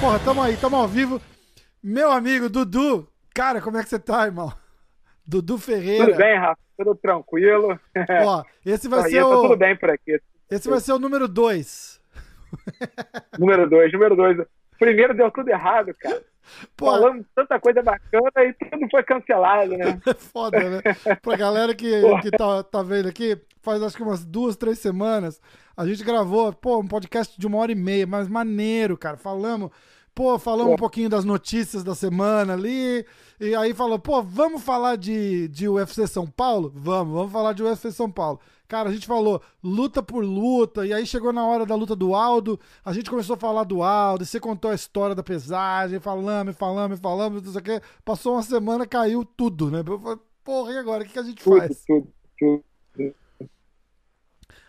Porra, tamo aí, tamo ao vivo. Meu amigo Dudu, cara, como é que você tá, irmão? Dudu Ferreira. Tudo bem, Rafa? Tudo tranquilo? Ó, esse vai ser tá o. tudo bem por aqui. Esse vai ser o número 2. Número dois, número dois. Primeiro deu tudo errado, cara. Pô, Falando tanta coisa bacana e tudo foi cancelado, né? é foda, né? Pra galera que, que tá, tá vendo aqui, faz acho que umas duas, três semanas, a gente gravou, pô, um podcast de uma hora e meia, mas maneiro, cara. Falamos, pô, falamos um pouquinho das notícias da semana ali, e aí falou, pô, vamos falar de, de UFC São Paulo? Vamos, vamos falar de UFC São Paulo. Cara, a gente falou luta por luta, e aí chegou na hora da luta do Aldo, a gente começou a falar do Aldo, e você contou a história da pesagem, falamos, falamos, falamos, não sei o quê. Passou uma semana, caiu tudo, né? Eu falei, porra, e agora? O que, que a gente Tudo, faz? tudo, tudo.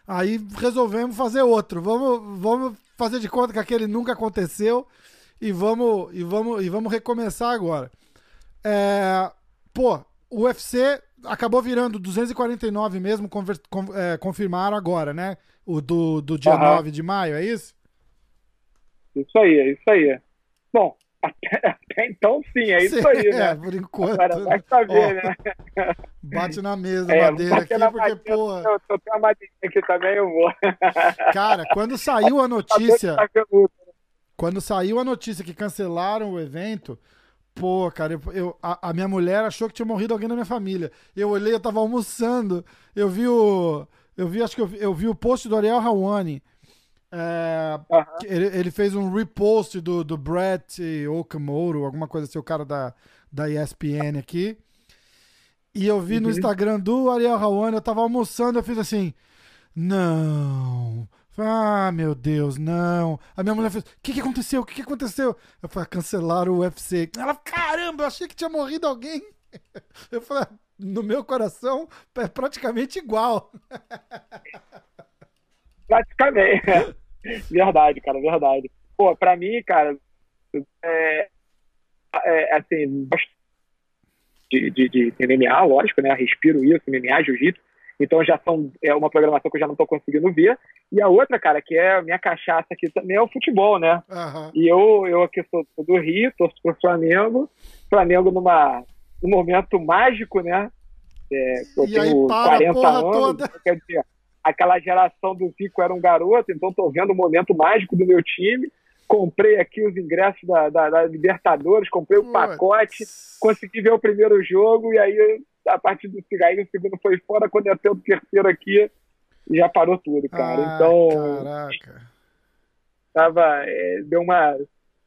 Aí resolvemos fazer outro. Vamos, vamos fazer de conta que aquele nunca aconteceu e vamos, e vamos, e vamos recomeçar agora. É, pô, o UFC acabou virando 249 mesmo, conver- con- é, confirmaram agora, né? O do, do dia Aham. 9 de maio, é isso? Isso aí, é isso aí. Bom, até, até então sim, é isso aí, É, né? por enquanto. Agora vai saber, Ó, né? Bate na mesa, É, madeira aqui, porque, madeira, porra. Eu tô com a madeirinha aqui também, eu vou. Cara, quando saiu a Tá notícia. Quando saiu a notícia que cancelaram o evento, pô, cara, eu, eu- a, a minha mulher achou que tinha morrido alguém da minha família. Eu olhei, eu tava almoçando, eu vi o. Eu vi, acho que eu, vi- eu vi o post do Ariel Hawani. É, ele, ele fez um repost do, do Brett Okamoto, alguma coisa assim, o cara da, da ESPN aqui. E eu vi no Uhum. Instagram do Ariel Hawani, eu tava almoçando, eu fiz assim, não. Ah, meu Deus, não. A minha mulher fez, o que, que aconteceu? O que, que aconteceu? Eu falei, cancelaram o UFC. Ela, caramba, eu achei que tinha morrido alguém. Eu falei, no meu coração é praticamente igual. Praticamente. verdade, cara, verdade. Pô, pra mim, cara, é, é assim, de, de, de MMA, lógico, né? Respiro isso, MMA, jiu-jitsu. Então já são, é uma programação que eu já não tô conseguindo ver. E a outra, cara, que é a minha cachaça aqui também é o futebol, né? Aham. E eu, eu aqui sou, sou do Rio, torço pro Flamengo. Flamengo numa, num momento mágico, né? É, eu E aí tenho para a 40 porra anos, toda. quer dizer, aquela geração do Zico era um garoto, então tô vendo o momento mágico do meu time. Comprei aqui os ingressos da, da, da Libertadores, comprei o pacote, consegui ver o primeiro jogo, e aí, a partir do cigarrinho, o segundo foi fora, quando eu tenho o terceiro aqui, já parou tudo, cara. Ah, então, Caraca. tava, é, deu uma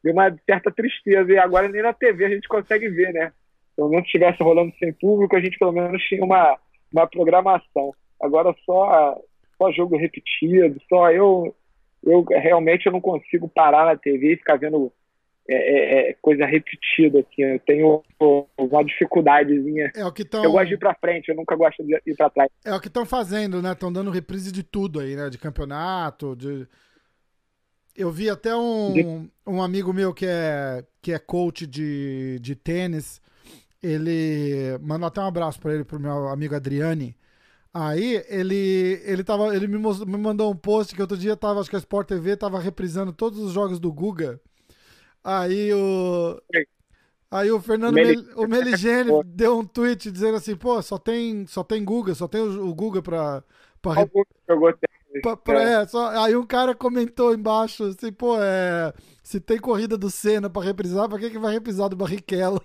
deu uma certa tristeza e agora nem na TV a gente consegue ver, né? Pelo menos se estivesse rolando sem público, a gente pelo menos tinha uma, uma programação. Agora só só jogo repetido, só eu eu realmente eu não consigo parar na TV e ficar vendo é, é, é, coisa repetida assim. Eu tenho uma dificuldadezinha. É o que estão Eu gosto de ir pra frente, eu nunca gosto de ir pra trás. é o que estão fazendo, né? Estão dando reprise de tudo aí, né? De campeonato, de eu vi até um, um amigo meu que é, que é coach de, de tênis. Ele mandou até um abraço para ele, pro meu amigo Adriane. Aí ele ele tava, ele me, mos- me mandou um post que outro dia tava, acho que a Sport TV tava reprisando todos os jogos do Guga. Aí o Aí o Fernando Mel- o Meligene deu um tweet dizendo assim, pô, só tem só tem Guga, só tem o, o Guga pra, pra, Qual que jogou? Pra- pra- É. só- aí um cara comentou embaixo assim, pô, é, se tem corrida do Senna pra reprisar, pra que, que vai reprisar do Barrichello?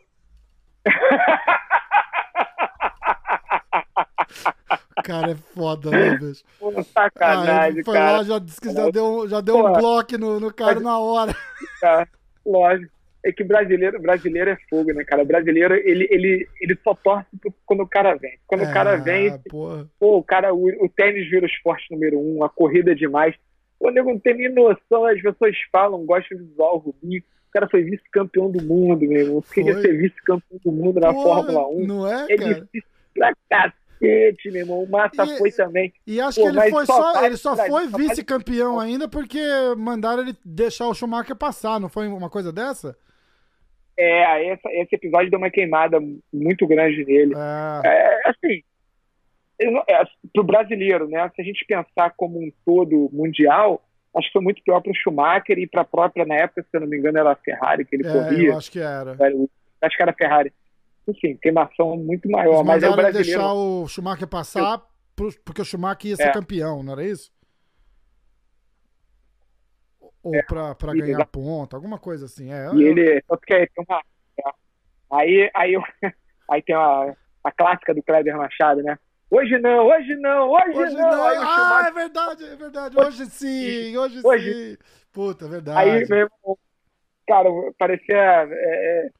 O cara é foda, né, bicho? Pô, Aí sacanagem, foi cara. lá, já disse que já deu, já deu um bloco no, no cara na hora. cara. Lógico. É que brasileiro, brasileiro é fogo, né, cara? Brasileiro, ele, ele, ele só torce quando o cara vem. Quando o cara Ah, vem, porra. pô, o cara, o, o tênis vira o esporte número um, a corrida é demais. O nego não tem nem noção, as pessoas falam, gostam de o Rubinho. O cara foi vice-campeão do mundo, meu irmão. Queria ser vice-campeão do mundo na Porra, Fórmula 1. Não é, É cara? difícil pra cacete, meu irmão. O Massa E- foi também. E acho Pô, que ele foi só só, vale ele só pra- foi vice-campeão ainda porque mandaram ele deixar o Schumacher passar, não foi uma coisa dessa? É, esse, esse episódio deu uma queimada muito grande nele. É, é assim, é, pro brasileiro, né? Se a gente pensar como um todo mundial, acho que foi muito pior para o Schumacher e para a própria, na época, se eu não me engano, era a Ferrari que ele é, corria. Eu acho que era. Acho que era a Ferrari. Enfim, queimação muito maior. Mas é o brasileiro... deixar o Schumacher passar porque o Schumacher ia ser é. campeão, não era isso? Ou é, para ganhar exatamente. ponta, alguma coisa assim. É, e ele, tanto que tem uma. Aí, aí, aí tem a, a clássica do Kleber Machado, né? Hoje não, hoje não, hoje, hoje não. não. ah, Schumacher... é verdade, é verdade. Hoje sim, hoje, hoje... sim. Puta, é verdade. Aí mesmo, cara, parecia. É, é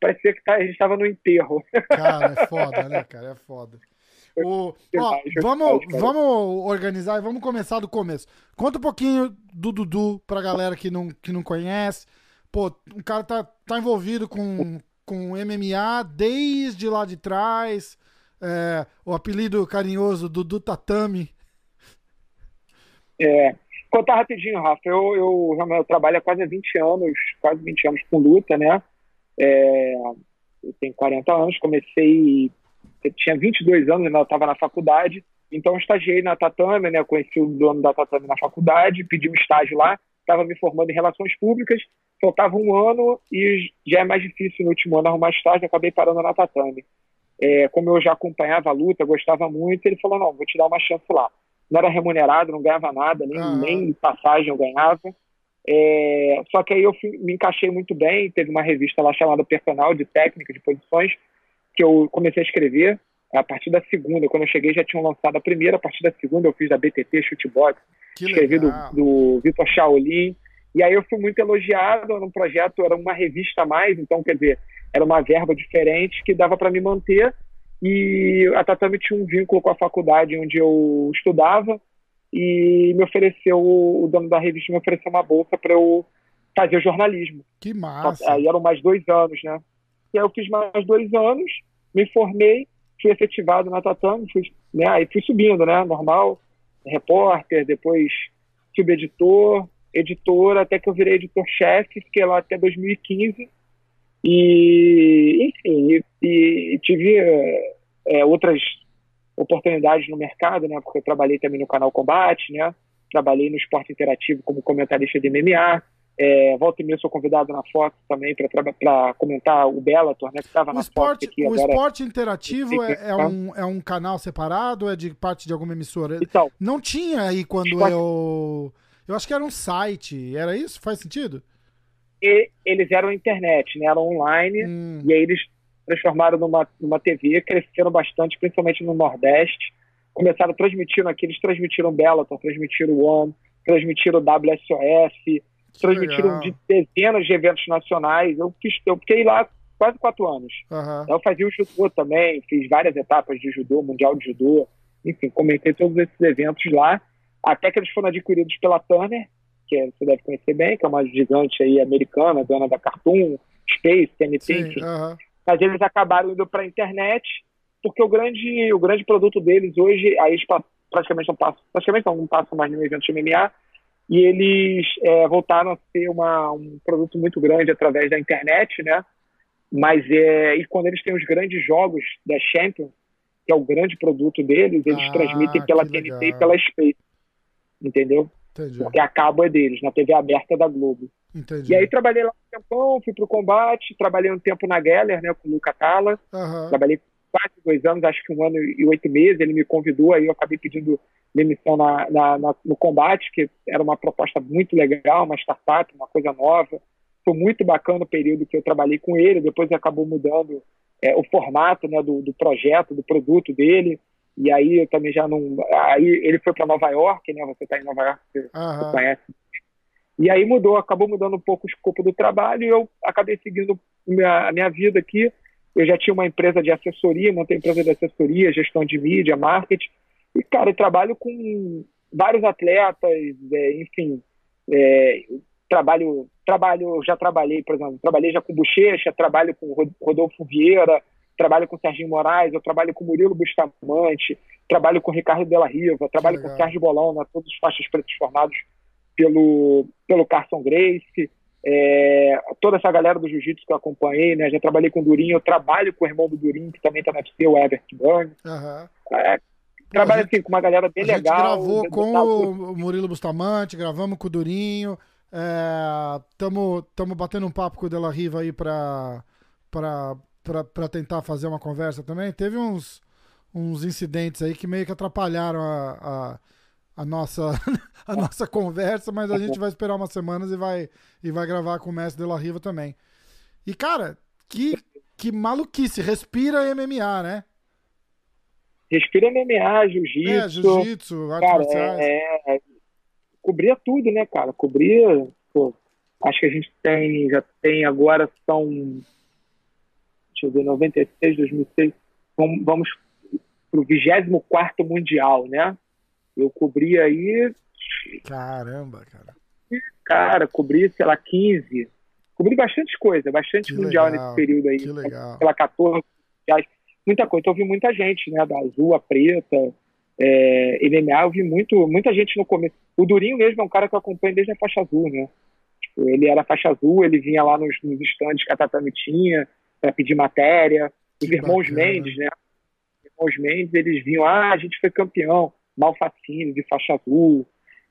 parecia que tá, a gente tava no enterro. Cara, é foda, né, cara? É foda. O, ó, vamos, vamos organizar e vamos começar do começo. Conta um pouquinho do Dudu pra galera que não, que não conhece. Pô, o cara tá, tá envolvido com, com MMA desde lá de trás. É, o apelido carinhoso Dudu Tatame. É, contar rapidinho, Rafa. Eu, eu, eu trabalho há quase 20 anos, quase 20 anos com luta, né? É, eu tenho 40 anos, comecei eu tinha 22 anos, ainda estava na faculdade, então eu estagiei na Tatame, né, conheci o dono da Tatame na faculdade, pedi um estágio lá, estava me formando em relações públicas, faltava um ano e já é mais difícil no último ano arrumar estágio, acabei parando na Tatame. É, como eu já acompanhava a luta, gostava muito, ele falou, não, vou te dar uma chance lá. Não era remunerado, não ganhava nada, nem, ah. nem passagem eu ganhava. É, só que aí eu fui, me encaixei muito bem, teve uma revista lá chamada Personal, de técnica, de posições, que eu comecei a escrever a partir da segunda. Quando eu cheguei já tinham lançado a primeira, a partir da segunda eu fiz da BTT Shootbox, que escrevi legal. do, do Vitor Shaolin. E aí eu fui muito elogiado no projeto, era uma revista a mais, então quer dizer, era uma verba diferente que dava para me manter. E a Tatame tinha um vínculo com a faculdade onde eu estudava e me ofereceu, o dono da revista me ofereceu uma bolsa para eu fazer jornalismo. Que massa! Aí eram mais dois anos, né? E aí eu fiz mais dois anos, me formei, fui efetivado na Tatame, fui, né, aí fui subindo, né, normal, repórter, depois subeditor, editor, até que eu virei editor-chefe, fiquei lá até 2015, e, enfim, e, e tive é, outras oportunidades no mercado, né, porque eu trabalhei também no canal Combate, né, trabalhei no esporte interativo como comentarista de MMA, é, volta e meia sou convidado na foto também para comentar o Bellator, né? Que estava na esporte, foto aqui O agora. esporte interativo é, é, um, é um canal separado é de parte de alguma emissora? Então, Não tinha aí quando esporte... eu. Eu acho que era um site, era isso? Faz sentido? E eles eram internet, né? Eram online, hum. e aí eles transformaram numa, numa TV, cresceram bastante, principalmente no Nordeste. Começaram transmitindo aqui, eles transmitiram Bellator, transmitiram One, transmitiram WSOS, transmitiram de dezenas de eventos nacionais. Eu, fiz, eu fiquei lá quase quatro anos. Uhum. Eu fazia o judô também, fiz várias etapas de judô, mundial de judô. Enfim, comentei todos esses eventos lá, até que eles foram adquiridos pela Turner, que você deve conhecer bem, que é uma gigante aí americana, dona da Cartoon, Space, TNT, Sim. Uhum. Mas eles acabaram indo para a internet, porque o grande, o grande produto deles hoje, aí eles praticamente não passam, praticamente não, não passam mais no evento de MMA, e eles é, voltaram a ser uma, um produto muito grande através da internet, né? Mas é, e quando eles têm os grandes jogos da Champions, que é o grande produto deles, eles ah, transmitem pela TNT e pela Space, entendeu? Entendi. Porque a cabo é deles, na TV aberta da Globo. Entendi. E aí trabalhei lá um tempão, fui pro combate, trabalhei um tempo na Geller, né, com o Luca Tala, uhum. trabalhei quase dois anos, acho que um ano e oito meses, ele me convidou, aí eu acabei pedindo demissão na, na, na, no combate, que era uma proposta muito legal, uma startup, uma coisa nova. Foi muito bacana o período que eu trabalhei com ele, depois acabou mudando é, o formato né, do, do, projeto, do produto dele, e aí eu também já não... Aí ele foi para Nova York, né, você está em Nova York, você, uhum. você conhece. E aí mudou, acabou mudando um pouco o escopo do trabalho e eu acabei seguindo minha, a minha vida aqui, eu já tinha uma empresa de assessoria, montei empresa de assessoria, gestão de mídia, marketing. E, cara, eu trabalho com vários atletas, é, enfim, é, trabalho, trabalho, já trabalhei, por exemplo, trabalhei já com Bochecha, trabalho com Rodolfo Vieira, trabalho com Serginho Moraes, eu trabalho com Murilo Bustamante, trabalho com Ricardo Della Riva, trabalho Legal. com Sérgio Bolão, né, todos os faixas pretos formados pelo, pelo Carson Grace. é, toda essa galera do jiu-jitsu que eu acompanhei, né? Já trabalhei com o Durinho, eu trabalho com o irmão do Durinho, que também tá na UFC, o Everett Burns. Uhum. É, trabalho gente, assim, com uma galera bem a legal. A gente gravou com o Murilo Bustamante, gravamos com o Durinho. Estamos é, batendo um papo com o Della Riva aí para tentar fazer uma conversa também. Teve uns, uns incidentes aí que meio que atrapalharam a, a a nossa, a nossa conversa, mas a gente vai esperar umas semanas e vai, e vai gravar com o mestre de la Riva também. E, cara, que, que maluquice. Respira MMA, né? Respira MMA, jiu-jitsu. É, jiu-jitsu, artes marciais. É, é, cobria tudo, né, cara? Cobria. Pô, acho que a gente tem, já tem agora, são. Deixa eu ver, 96, 2006. Vamos, vamos pro 24 Mundial, né? Eu cobri aí. Caramba, cara. Cara, cobri, sei lá, 15. Cobri bastante coisa, bastante que mundial legal, nesse período aí. Que legal. Pela 14, muita coisa. Então, eu vi muita gente, né? Da azul, a preta, é, MMA, eu vi muito, muita gente no começo. O Durinho mesmo é um cara que eu acompanho desde a faixa azul, né? Tipo, ele era faixa azul, ele vinha lá nos, nos stands que a Tatame tinha para pedir matéria. Os que irmãos bacana. Mendes, né? Os irmãos Mendes, eles vinham, ah, a gente foi campeão. Malfacine, de faixa azul,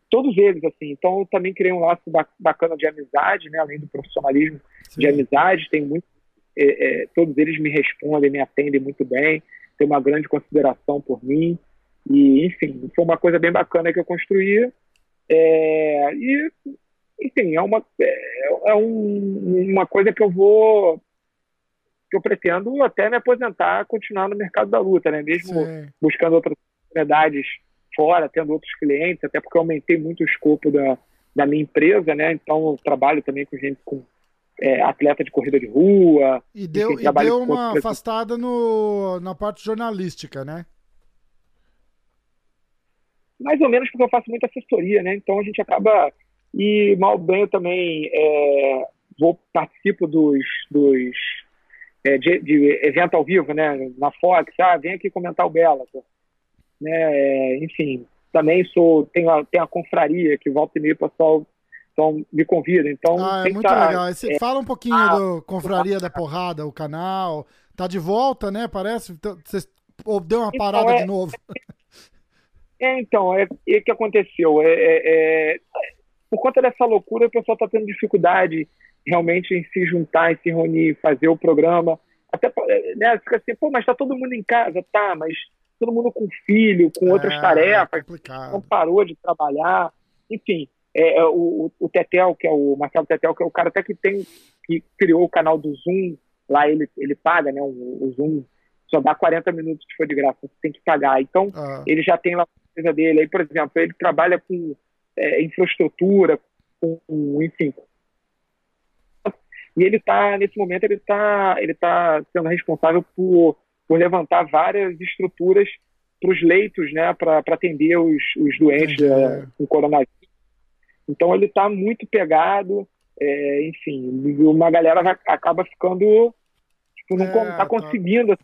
todos eles, assim. Então, eu também criei um laço bacana de amizade, né? Além do profissionalismo Sim. de amizade, tem muito. É, é, todos eles me respondem, me atendem muito bem, tem uma grande consideração por mim. E, enfim, foi uma coisa bem bacana que eu construí. É, e, enfim, é uma, é, é um, uma coisa que eu vou. que eu pretendo até me aposentar, continuar no mercado da luta, né? Mesmo Sim. buscando outras oportunidades fora, tendo outros clientes, até porque eu aumentei muito o escopo da, da minha empresa, né? Então eu trabalho também com gente com é, atleta de corrida de rua. E deu, e deu uma afastada no, na parte jornalística, né? Mais ou menos porque eu faço muita assessoria, né? Então a gente acaba. E mal bem eu também é, vou participo dos, dos é, de, de, evento ao vivo, né? Na Fox, ah, vem aqui comentar o Bela né? É, enfim, também sou tenho a, tenho a confraria que volta e meia o pessoal então, me convida. Então, ah, é muito tá, legal. Você é, fala um pouquinho ah, do Confraria da Porrada, o canal. Tá de volta, né? Parece. Então, você deu uma então, parada é, de novo. É, então, é o que aconteceu. É, é, é, por conta dessa loucura, o pessoal está tendo dificuldade realmente em se juntar, em se reunir, fazer o programa. Até né, fica assim, pô, mas tá todo mundo em casa, tá, mas todo mundo com filho, com outras é, tarefas, é não parou de trabalhar, enfim. É, é, o, o Tetel, que é o Marcelo Tetel, que é o cara até que tem que criou o canal do Zoom, lá ele, ele paga, né? O, o Zoom só dá 40 minutos que foi de graça, você tem que pagar. Então, ah. ele já tem lá a coisa dele. Aí, por exemplo, ele trabalha com é, infraestrutura, com, enfim. E ele está, nesse momento, ele está ele tá sendo responsável por por levantar várias estruturas para os leitos, né, para atender os, os doentes é, com coronavírus. Então ele está muito pegado, é, enfim, uma galera vai, acaba ficando, tipo, não está é, tá. conseguindo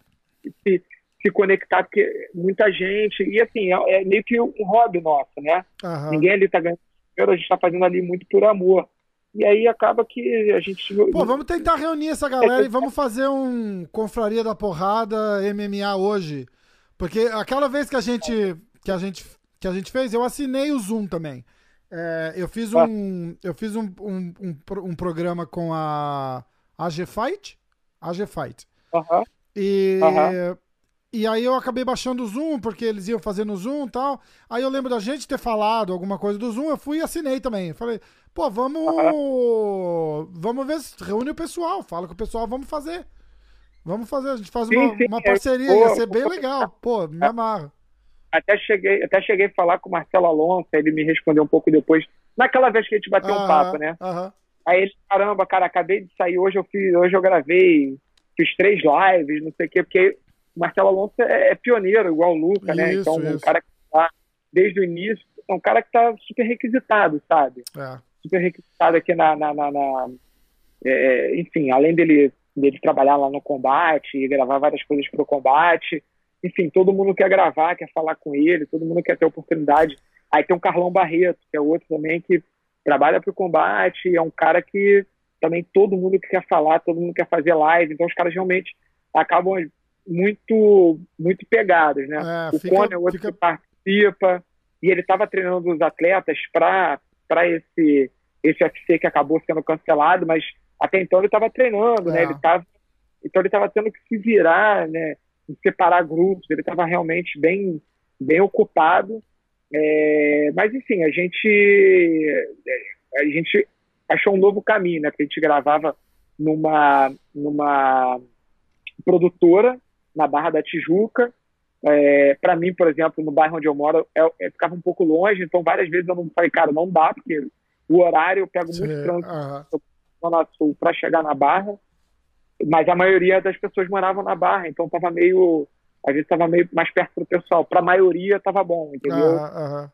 se, se conectar, porque muita gente, e assim, é, é meio que um hobby nosso, né? Uhum. Ninguém ali está ganhando dinheiro, a gente está fazendo ali muito por amor. E aí acaba que a gente. Pô, vamos tentar reunir essa galera e vamos fazer um Confraria da Porrada MMA hoje. Porque aquela vez que a gente, que a gente, que a gente fez, eu assinei o Zoom também. É, eu fiz um, eu fiz um, um, um, um, programa com a AG Fight. AG Fight. Uhum. E, e aí eu acabei baixando o Zoom, porque eles iam fazer no Zoom e tal. Aí eu lembro da gente ter falado alguma coisa do Zoom, eu fui e assinei também. Falei, Pô, vamos. Vamos ver, reúne o pessoal, fala com o pessoal, vamos fazer. Vamos fazer, a gente faz uma, sim, sim, uma parceria, ia ser bem legal. Pô, me amarro. Até cheguei, até cheguei a falar com o Marcelo Alonso, ele me respondeu um pouco depois, naquela vez que a gente bateu um papo, né? Aí ele, caramba, cara, acabei de sair, hoje eu fiz, hoje eu gravei, fiz três lives, não sei o quê, porque o Marcelo Alonso é, é pioneiro, igual o Luca, né? Então, isso. um cara que tá desde o início, é um cara que tá super requisitado, sabe? É super requisitado aqui na. na, na, na é, enfim, além dele, dele trabalhar lá no combate e gravar várias coisas para o combate. Enfim, todo mundo quer gravar, quer falar com ele, todo mundo quer ter oportunidade. Aí tem o Carlão Barreto, que é outro também que trabalha para o combate, é um cara que também todo mundo quer falar, todo mundo quer fazer live, então os caras realmente acabam muito muito pegados, né? É, o fica, Cone é outro fica... que participa, e ele estava treinando os atletas para esse, esse UFC que acabou sendo cancelado, mas até então ele estava treinando, né? é. né? Ele tava, então ele estava tendo que se virar, né? separar grupos, ele estava realmente bem, bem ocupado. É, mas enfim, a gente a gente achou um novo caminho, né? Que a gente gravava numa numa produtora na Barra da Tijuca. É, para mim, por exemplo, no bairro onde eu moro, é, é, ficava um pouco longe, então várias vezes eu não falei, cara, não dá, porque o horário eu pego Sim, muito trânsito uh -huh. para chegar na Barra mas a maioria das pessoas moravam na Barra, então tava meio. A gente tava meio mais perto do pessoal. Para a maioria tava bom, entendeu? Uhum,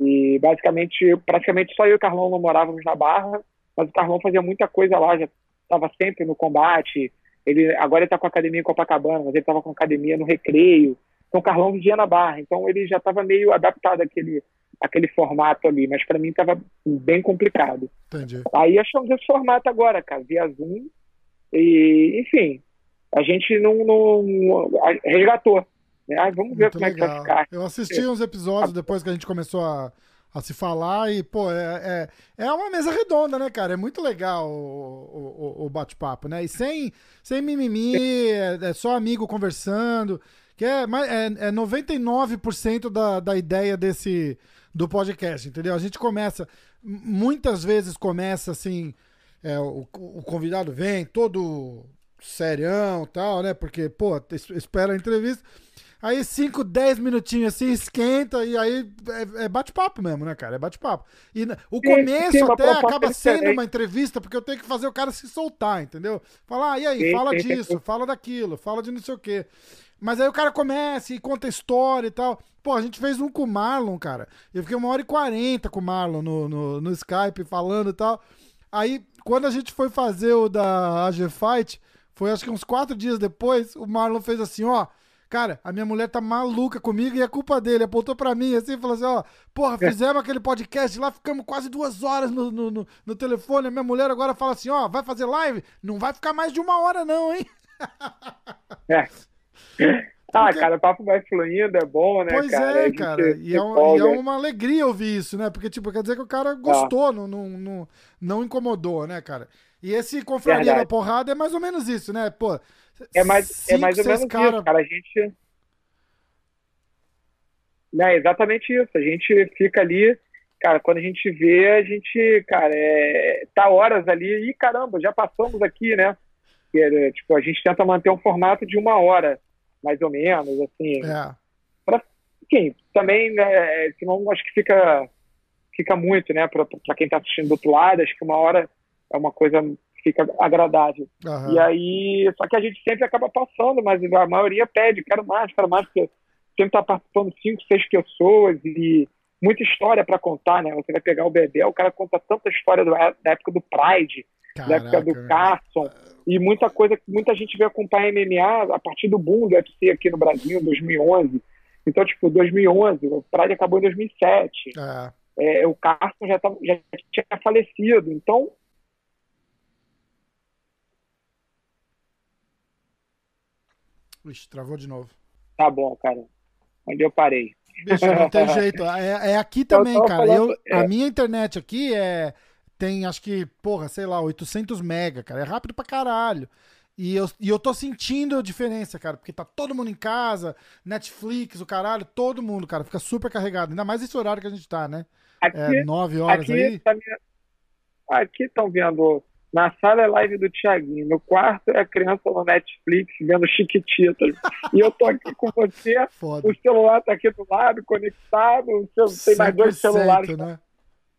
E basicamente, praticamente só eu e o Carlão não morávamos na Barra, mas o Carlão fazia muita coisa lá, já estava sempre no combate. Ele agora ele tá com a academia em Copacabana, mas ele estava com a academia no Recreio. Então o Carlão vivia na Barra, então ele já estava meio adaptado àquele, àquele formato ali, mas para mim estava bem complicado. Entendi. Aí achamos esse formato agora, cara, via Zoom e, enfim, a gente não, não, não resgatou. Né? Ah, vamos ver Muito como legal. é que vai ficar. Eu assisti uns episódios depois que a gente começou a, a se falar e, pô, é, é, é uma mesa redonda, né, cara? É muito legal o, o, o bate-papo, né? E sem, sem mimimi, é, é só amigo conversando, que é, é, é 99% da, da ideia desse do podcast, entendeu? A gente começa, muitas vezes começa assim é, o, o convidado vem todo serião tal, né? Porque, pô, espera a entrevista. Aí 5, 10 minutinhos assim, esquenta e aí é, é bate-papo mesmo, né, cara? É bate-papo. E o começo sim, até acaba sendo uma entrevista, porque eu tenho que fazer o cara se soltar, entendeu? Falar, ah, e aí, sim, fala sim, disso, fala daquilo, fala de não sei o quê. Mas aí o cara começa e conta história e tal. Pô, a gente fez um com o Marlon, cara. Eu fiquei uma hora e quarenta com o Marlon no, no, no Skype falando e tal. Aí quando a gente foi fazer o da AG Fight, foi acho que uns quatro dias depois, o Marlon fez assim, ó. Cara, a minha mulher tá maluca comigo e é culpa dele. Apontou pra mim assim e falou assim: ó, porra, é. fizemos aquele podcast lá, ficamos quase duas horas no, no, no, no telefone. A minha mulher agora fala assim: ó, vai fazer live? Não vai ficar mais de uma hora, não, hein? É. Ah, cara, o papo vai fluindo, é bom, né, pois cara? é, cara. E é, um, e é, uma alegria ouvir isso, né? Porque, tipo, quer dizer que o cara gostou, ah. não, não, não, incomodou, né, cara? E esse Confraria da Porrada é mais ou menos isso, né? Pô, é mais, cinco, é mais ou menos cara... isso, cara. A gente... É exatamente isso. A gente fica ali, cara, quando a gente vê, a gente, cara, é... tá horas ali e, caramba, já passamos aqui, né? É, tipo, a gente tenta manter um formato de uma hora mais ou menos, assim. É. Pra, enfim, também, né, senão acho que fica, fica muito, né, para quem está assistindo do outro lado, acho que uma hora é uma coisa fica agradável. Uhum. E aí, só que a gente sempre acaba passando, mas a maioria pede, quero mais, quero mais, porque sempre está participando cinco, seis pessoas e muita história para contar, né? Você vai pegar o bebê, o cara conta tanta história do, da época do Pride, Caraca, da época do Carson, e muita coisa, muita gente veio acompanhar MMA a partir do boom do UFC aqui no Brasil, em 2011. Então, tipo, 2011, o Pride acabou em 2007. É. É, o Carson já, tava, já tinha falecido. Então, Ixi, travou de novo. Tá bom, cara. Onde eu parei? Bicho, não tem jeito. É, é aqui também, cara. Falando, eu, é... A minha internet aqui é tem acho que, porra, sei lá, 800 mega, cara. É rápido pra caralho. E eu, e eu tô sentindo a diferença, cara, porque tá todo mundo em casa, Netflix, o caralho, todo mundo, cara, fica super carregado. Ainda mais esse horário que a gente tá, né? Aqui, é, 9 horas aqui aí. Tá, aqui estão vendo. Na sala é live do Thiaguinho. No quarto é a criança no Netflix vendo Chiquititas. e eu tô aqui com você. Foda. O celular tá aqui do lado, conectado. Tem mais dois celulares. Né?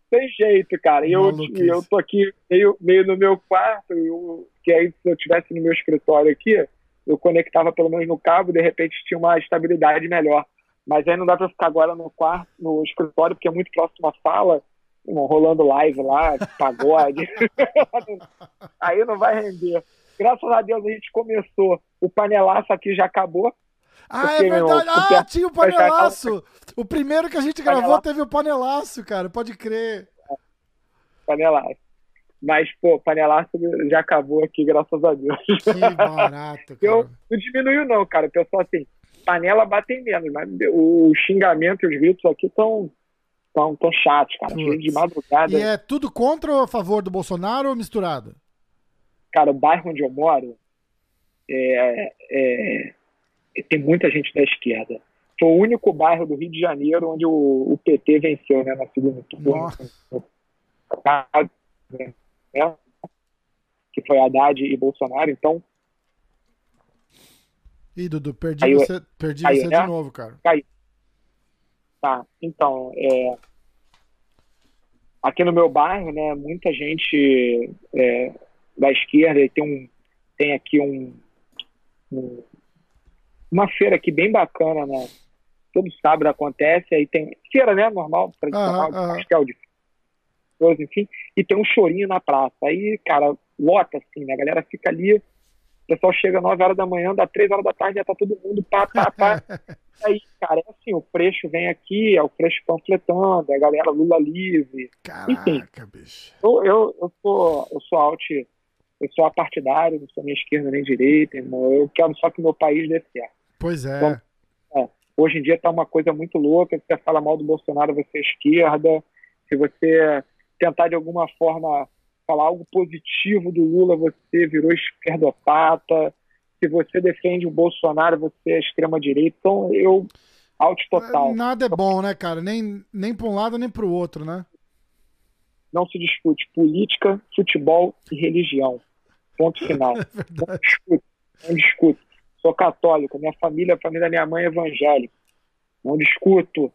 tem jeito, cara. E eu, eu tô aqui meio, meio no meu quarto, eu, que aí se eu tivesse no meu escritório aqui, eu conectava pelo menos no cabo, de repente tinha uma estabilidade melhor. Mas aí não dá para ficar agora no quarto, no escritório, porque é muito próximo à sala, rolando live lá, pagode. aí não vai render. Graças a Deus a gente começou. O panelaço aqui já acabou. Ah, porque, é verdade. Ah, tinha o panelaço. O primeiro que a gente gravou teve o panelaço, cara. Pode crer. Panelaço. Mas, pô, panelaço já acabou aqui, graças a Deus. Que barato, cara. Eu, não diminuiu, não, cara. O pessoal, assim, panela batem menos, mas o xingamento e os gritos aqui estão tão, tão chatos, cara. Putz. De madrugada. E é tudo contra ou a favor do Bolsonaro ou misturado? Cara, o bairro onde eu moro é, é, tem muita gente da esquerda. Foi o único bairro do Rio de Janeiro onde o, o PT venceu, né, na segunda turno. Né, que foi Haddad e Bolsonaro, então Ih, Dudu, perdi caiu, você, perdi caiu, você né? de novo, cara. Caiu. Tá, então, é, aqui no meu bairro, né, muita gente é, da esquerda e tem um tem aqui um, um, uma feira aqui bem bacana, né? Todo sábado acontece, aí tem feira, né, normal, tradicional, ah, pastel de enfim, e tem um chorinho na praça. Aí, cara, lota assim, né? A galera fica ali o pessoal chega 9 horas da manhã, dá 3 horas da tarde, já tá todo mundo pá, pá, pá. Aí, cara, é assim, o Freixo vem aqui, é o Freixo panfletando, é a galera Lula livre. Caraca, Enfim, bicho. Eu, eu, eu, sou, eu sou alt, eu sou apartidário, não sou nem esquerda nem direita, irmão. Eu quero só que o meu país dê certo. Pois é. Então, é. Hoje em dia tá uma coisa muito louca, se você fala mal do Bolsonaro, você é esquerda. Se você tentar de alguma forma falar algo positivo do Lula, você virou esquerdopata. Se você defende o Bolsonaro, você é extrema-direita. Então, eu, out total. Nada é bom, né, cara? Nem, nem para um lado, nem para o outro, né? Não se discute política, futebol e religião. Ponto final. É não discute. Não discuto. Sou católico. Minha família, a família da minha mãe é evangélica. Não discuto.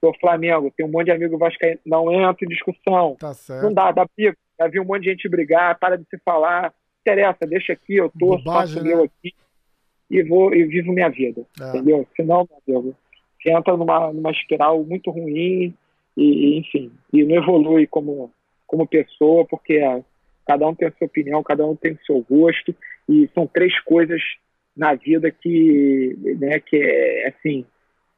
Sou Flamengo. Tenho um monte de amigo vascaíno. Não entro em discussão. Tá certo. Não dá, dá pico. Já vi um monte de gente brigar, para de se falar. Interessa, deixa aqui, eu tô, faço né? meu aqui e vou e vivo minha vida. É. Entendeu? Senão, meu Deus, você entra numa, numa espiral muito ruim e, enfim, e não evolui como, como pessoa, porque é, cada um tem a sua opinião, cada um tem o seu gosto, e são três coisas na vida que, né, que é assim,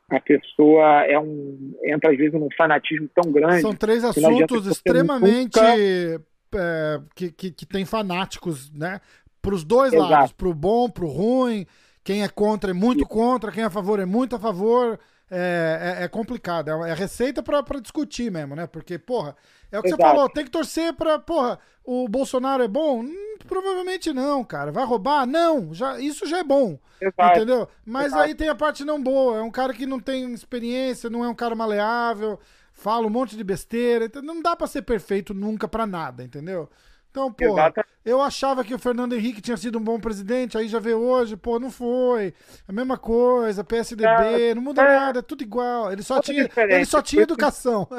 a pessoa é um entra às vezes num fanatismo tão grande. São três assuntos extremamente nunca... é, que, que, que tem fanáticos, né? Para os dois Exato. lados, para o bom, para o ruim. Quem é contra é muito Isso. contra, quem é a favor é muito a favor. É, é, é complicado, é, é receita para discutir mesmo, né? Porque, porra, é o que Exato. você falou, tem que torcer pra. Porra, o Bolsonaro é bom? Hum, provavelmente não, cara. Vai roubar? Não, já, isso já é bom. Exato. Entendeu? Mas Exato. aí tem a parte não boa. É um cara que não tem experiência, não é um cara maleável, fala um monte de besteira. Então não dá para ser perfeito nunca para nada, entendeu? Então, pô, eu achava que o Fernando Henrique tinha sido um bom presidente, aí já vê hoje, pô, não foi. A mesma coisa, PSDB, é, não muda é, nada, é tudo igual. Ele só tinha, ele só tinha educação.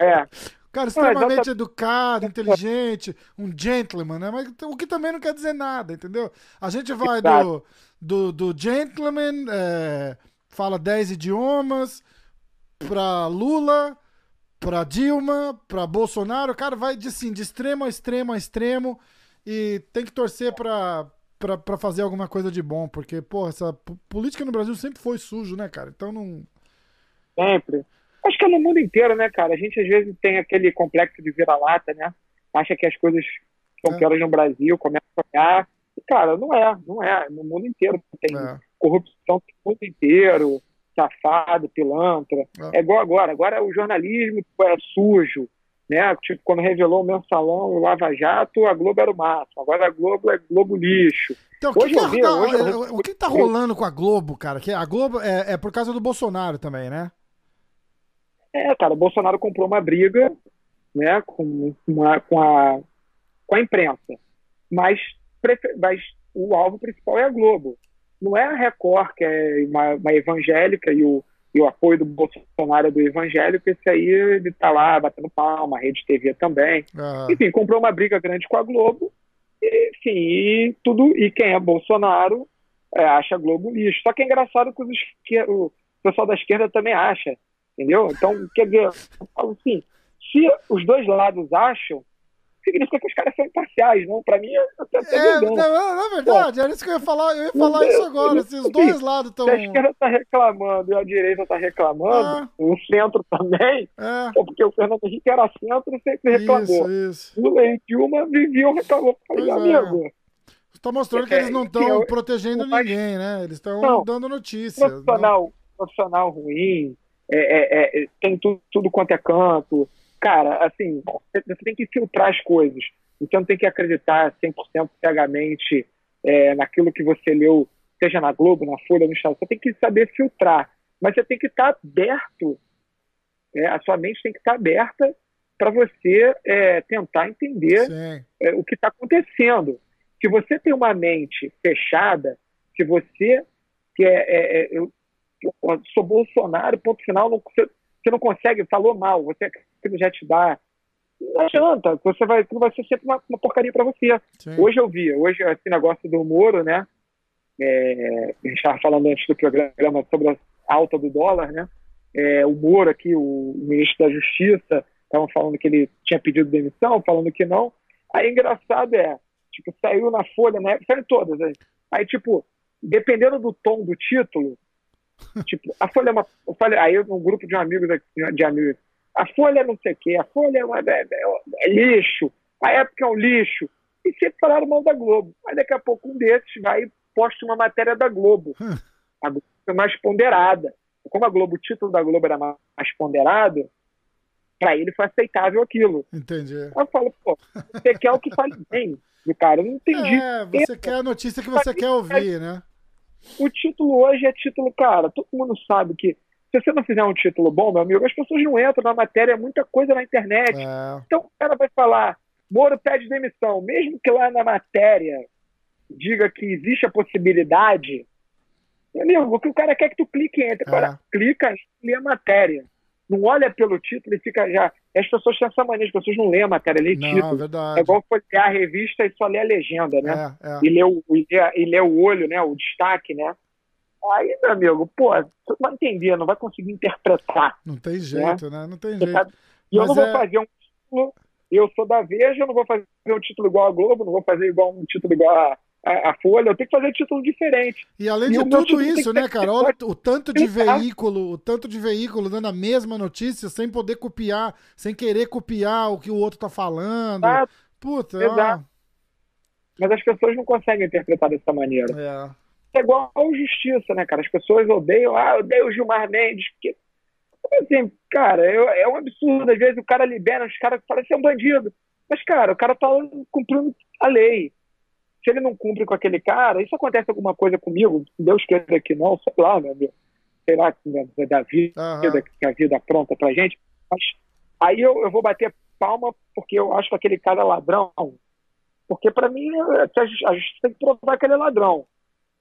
É. Cara, extremamente não, educado, inteligente, um gentleman, né? Mas o que também não quer dizer nada, entendeu? A gente vai do, do, do gentleman, é, fala 10 idiomas, pra Lula, pra Dilma, pra Bolsonaro, o cara vai de, assim, de extremo a extremo a extremo e tem que torcer pra, pra, pra fazer alguma coisa de bom, porque, porra, essa política no Brasil sempre foi sujo, né, cara? Então não. Sempre. Acho que é no mundo inteiro, né, cara? A gente às vezes tem aquele complexo de vira-lata, né? Acha que as coisas são é. piores no Brasil, começa a olhar. E, cara, não é, não é. No mundo inteiro tem é. corrupção no mundo inteiro, safado, pilantra. É. é igual agora. Agora o jornalismo é sujo. Né? Tipo, quando revelou o mensalão, o Lava Jato, a Globo era o máximo. Agora a Globo é Globo lixo. Então, hoje que, vi, tá, hoje eu... o que tá rolando com a Globo, cara? Que a Globo é, é por causa do Bolsonaro também, né? É, cara, o Bolsonaro comprou uma briga né, com, uma, com, a, com a imprensa, mas, mas o alvo principal é a Globo. Não é a Record, que é uma, uma evangélica, e o, e o apoio do Bolsonaro é do evangélico, esse aí ele tá lá batendo palma, a Rede TV também. Ah. Enfim, comprou uma briga grande com a Globo, e, enfim, e tudo, e quem é Bolsonaro é, acha a Globo lixo. Só que é engraçado que os, o pessoal da esquerda também acha entendeu? Então, quer dizer, eu falo assim, se os dois lados acham, significa que os caras são imparciais, não. Pra mim, é, é, não, na verdade, era isso que eu ia falar. Eu ia falar isso agora. Se os dois lados estão. Se a esquerda tá reclamando e a direita tá reclamando, ah. o centro também, é. porque o Fernando Henrique era centro e sempre reclamou. Isso, isso. Lula e Dilma viviam reclamando. Falei, amigo. Está mostrando que eles não estão protegendo ninguém, né? Eles estão dando notícia. Profissional, não... profissional ruim, é, é, é, tem tudo, tudo quanto é canto. Cara, assim, você tem que filtrar as coisas. Você não tem que acreditar 100% cegamente é, naquilo que você leu, seja na Globo, na Folha, no Estado. Você tem que saber filtrar. Mas você tem que estar aberto. É, a sua mente tem que estar aberta para você é, tentar entender é, o que está acontecendo. Se você tem uma mente fechada, se você que é, é, é eu, eu, sou Bolsonaro, ponto final, não, você, você, não consegue, falou mal, você já te dá. Não adianta, você vai, vai ser sempre uma, uma porcaria para você. Sim. Hoje eu vi, hoje esse negócio do Moro, né? É, a gente estava falando antes do programa sobre a alta do dólar, né? É, o Moro aqui, o ministro da Justiça, estavam falando que ele tinha pedido demissão, falando que não. Aí engraçado é, tipo, saiu na Folha, né? Saiu todas. Aí, aí tipo, dependendo do tom do título, tipo, a Folha é uma. Folha, aí um grupo de amigos de amigos. A Folha é não sei o quê, a Folha é, uma, é, é, é lixo, a época é um lixo. E sempre falaram mal da Globo. Aí daqui a pouco um desses vai e posta uma matéria da Globo. A Globo é mais ponderada. Como a Globo, o título da Globo era mais ponderado, para ele foi aceitável aquilo. Entendi. Eu falo, pô, você quer o que fale bem do cara. Eu não entendi. É, você quer a notícia que você quer ouvir, né? O título hoje é título, cara, todo mundo sabe que se você não fizer um título bom, meu amigo, as pessoas não entram na matéria, é muita coisa na internet. É. Então o cara vai falar, Moro pede demissão, mesmo que lá na matéria diga que existe a possibilidade, meu amigo, o que o cara quer é que tu clique e entre. É. Agora, clica e lê a matéria não olha pelo título e fica já. As pessoas têm essa mania, as pessoas não lêem a matéria, lê não, título. Verdade. É igual ler a revista e só lê a legenda, né? É, é. E, lê o, e, lê, e lê o olho, né? O destaque, né? Aí, meu amigo, pô, você não vai entender, não vai conseguir interpretar. Não tem jeito, né? né? Não tem jeito. Sabe? E eu não vou é fazer um título, eu sou da Veja, eu não vou fazer um título igual a Globo, não vou fazer igual um título igual a, a, a, Folha, eu tenho que fazer título diferente. E além e de tudo isso, né, cara? Olha o tanto de veículo, o tanto de veículo dando a mesma notícia sem poder copiar, sem querer copiar o que o outro tá falando. Exato. Puta, Exato. Mas as pessoas não conseguem interpretar dessa maneira. É. é igual a justiça, né, cara? As pessoas odeiam, ah, eu odeio o Gilmar Mendes, porque assim, cara, é, é um absurdo. Às vezes o cara libera os caras que parecem um bandido. Mas, cara, o cara tá cumprindo a lei se ele não cumpre com aquele cara, isso acontece alguma coisa comigo, Deus queira que não, sei lá, meu, sei lá, da vida, uhum. que a vida pronta pra gente, mas aí eu, eu vou bater palma porque eu acho que aquele cara é ladrão, porque para mim a gente tem que provar que ele é ladrão.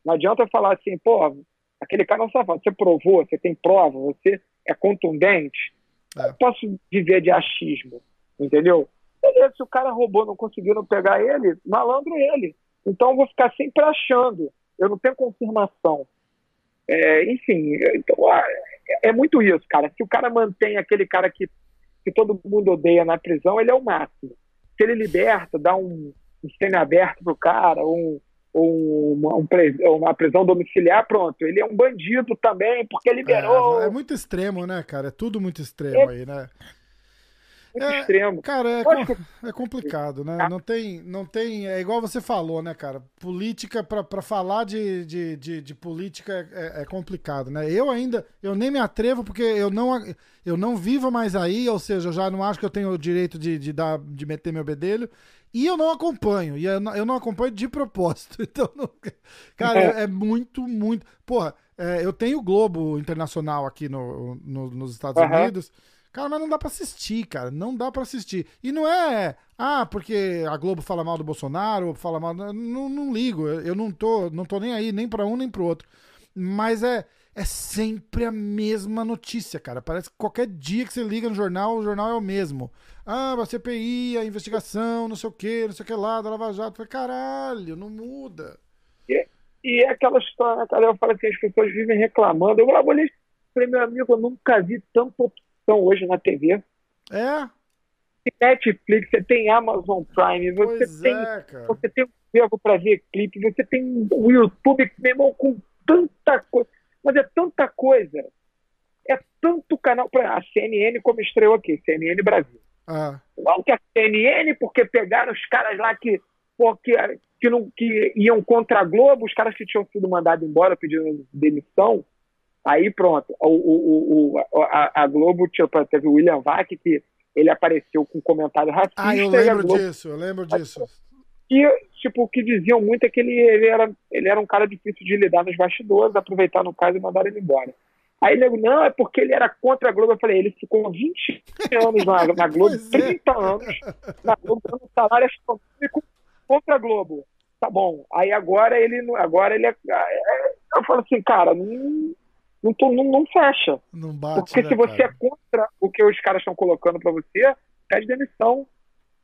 Não adianta eu falar assim, pô, aquele cara não sabe, você provou, você tem prova, você é contundente. É. Eu posso viver de achismo, entendeu? Beleza, se o cara roubou, não conseguiram pegar ele, malandro ele. Então eu vou ficar sempre achando, eu não tenho confirmação. É, enfim, então, ah, é, é muito isso, cara. Se o cara mantém aquele cara que, que todo mundo odeia na prisão, ele é o máximo. Se ele liberta, dá um, um semi-aberto pro cara, um, ou uma, um, uma, prisão domiciliar, pronto. Ele é um bandido também, porque liberou. É, é muito extremo, né, cara? É tudo muito extremo é, aí, né? Muito é, extremo. Cara, é, com, é complicado, né? Tá. Não tem, não tem. É igual você falou, né, cara? Política, para falar de, de, de, de política é, é, complicado, né? Eu ainda, eu nem me atrevo porque eu não, eu não vivo mais aí, ou seja, eu já não acho que eu tenho o direito de, de, dar, de meter meu bedelho. E eu não acompanho, e eu não, eu não acompanho de propósito. Então, não, cara, é. é. muito, muito. Porra, é, eu tenho o Globo Internacional aqui no, no nos Estados uhum. Unidos. Cara, mas não dá para assistir, cara. Não dá para assistir. E não é, ah, porque a Globo fala mal do Bolsonaro, fala mal. Não, não ligo. Eu não tô, não tô nem aí, nem para um nem pro outro. Mas é, é sempre a mesma notícia, cara. Parece que qualquer dia que você liga no jornal, o jornal é o mesmo. Ah, a CPI, a investigação, não sei o que, não sei o que lá, da Lava Jato. Caralho, não muda. E, e é aquela história, cara, eu falo assim, as pessoas vivem reclamando. Eu falei, meu amigo, eu nunca vi tanta opção hoje na TV. É? Netflix, você tem Amazon Prime, você Pois tem, é, você tem um verbo para ver clipe, você tem o YouTube, meu irmão, com tanta coisa. Mas é tanta coisa. É tanto canal. Exemplo, A CNN, como estreou aqui, CNN Brasil. Ah, Igual que a CNN, porque pegaram os caras lá que, pô, que, que, não, que iam contra a Globo, os caras que tinham sido mandados embora pedindo demissão. Aí pronto, o, o, o, o- a, a Globo tipo, teve o William Vac, que ele apareceu com um comentário racista. ah, eu lembro Globo disso, eu lembro disso. e, tipo, o que diziam muito é que ele, ele, era, ele era um cara difícil de lidar nos bastidores, aproveitar no caso e mandaram ele embora. Aí ele não, é porque ele era contra a Globo. Eu falei, ele ficou 20 anos na, na Globo, Pois é. 30 anos na Globo, dando salário astronômico contra a Globo. Tá bom. Aí agora ele, agora ele é, é- Eu falo assim, cara, não, não, tô- não, não fecha. Não bate, Porque né, se você cara? é contra o que os caras estão colocando pra você, pede demissão.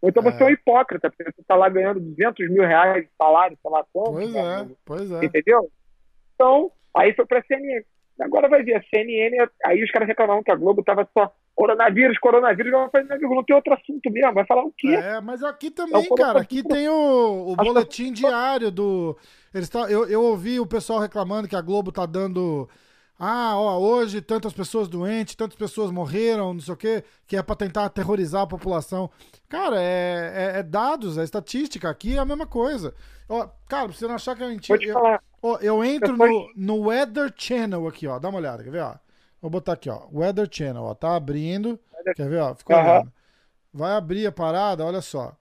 Ou então você é É. um hipócrita, porque você tá lá ganhando 200 mil reais de salário, sei lá quanto. Pois meu é, pois é. Entendeu? Então, aí foi pra CNN. Agora vai ver, a CNN, aí os caras reclamavam que a Globo tava só coronavírus, coronavírus. Meu amigo, não tem outro assunto mesmo. Vai falar o quê? É, mas aqui também, É cara, aqui tem o, o boletim diário do. Eles tá, eu, eu ouvi o pessoal reclamando que a Globo tá dando. Ah, ó, hoje tantas pessoas doentes, tantas pessoas morreram, não sei o quê, que é pra tentar aterrorizar a população. Cara, é, é- é dados, é estatística. Aqui é a mesma coisa. Ó, cara, pra você não achar que é mentira. Eu, ó, eu entro no, no Weather Channel aqui, ó. Dá uma olhada, quer ver, ó? Vou botar aqui, ó. Weather Channel, ó. Tá abrindo. Quer ver, ó? Ficou olhando. Vai abrir a parada, olha só.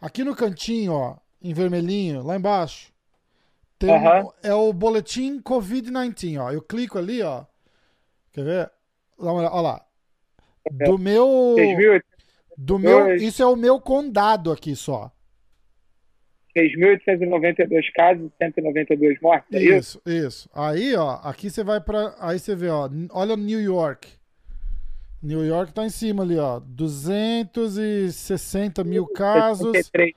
Aqui no cantinho, ó, em vermelhinho, lá embaixo, tem um- é o boletim Covid-19, ó. Eu clico ali, ó. Quer ver? Dá uma olhada, Olha lá. Do meu, 6.800 do meu, isso é o meu condado aqui só. 6.892 casos, 192 mortes. É isso? Isso, isso. Aí, ó, aqui você vai pra. Aí você vê, ó. Olha New York. New York tá em cima ali, ó. 260 mil casos, 63.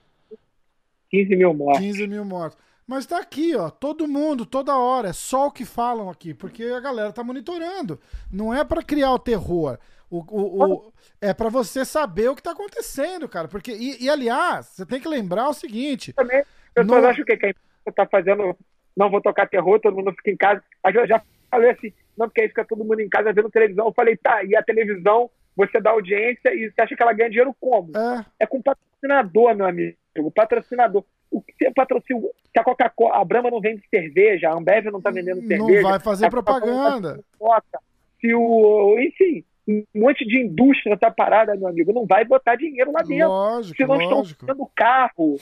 15 mil mortes. 15 mil mortos. Mas tá aqui, ó. Todo mundo, toda hora. É só o que falam aqui, porque a galera tá monitorando. Não é pra criar o terror. O, o- o- é pra você saber o que tá acontecendo, cara. Porque, e, e, aliás, você tem que lembrar o seguinte: Também, as pessoas Não- acham que que a imprensa tá fazendo, não vou tocar terror, todo mundo fica em casa. Mas eu já falei assim, não, porque aí fica todo mundo em casa vendo televisão. Eu falei, tá, e a televisão, você dá audiência e você acha que ela ganha dinheiro como? é, É com patrocinador, meu amigo. O patrocinador. O que você patrocina? Se a Coca-Cola, a Brahma não vende cerveja, a Ambev não tá vendendo não cerveja. vai fazer tá propaganda. Coca. Se o, enfim, um monte de indústria tá parada, meu amigo, não vai botar dinheiro lá dentro. Lógico, Se não estão lógico. vendendo carro,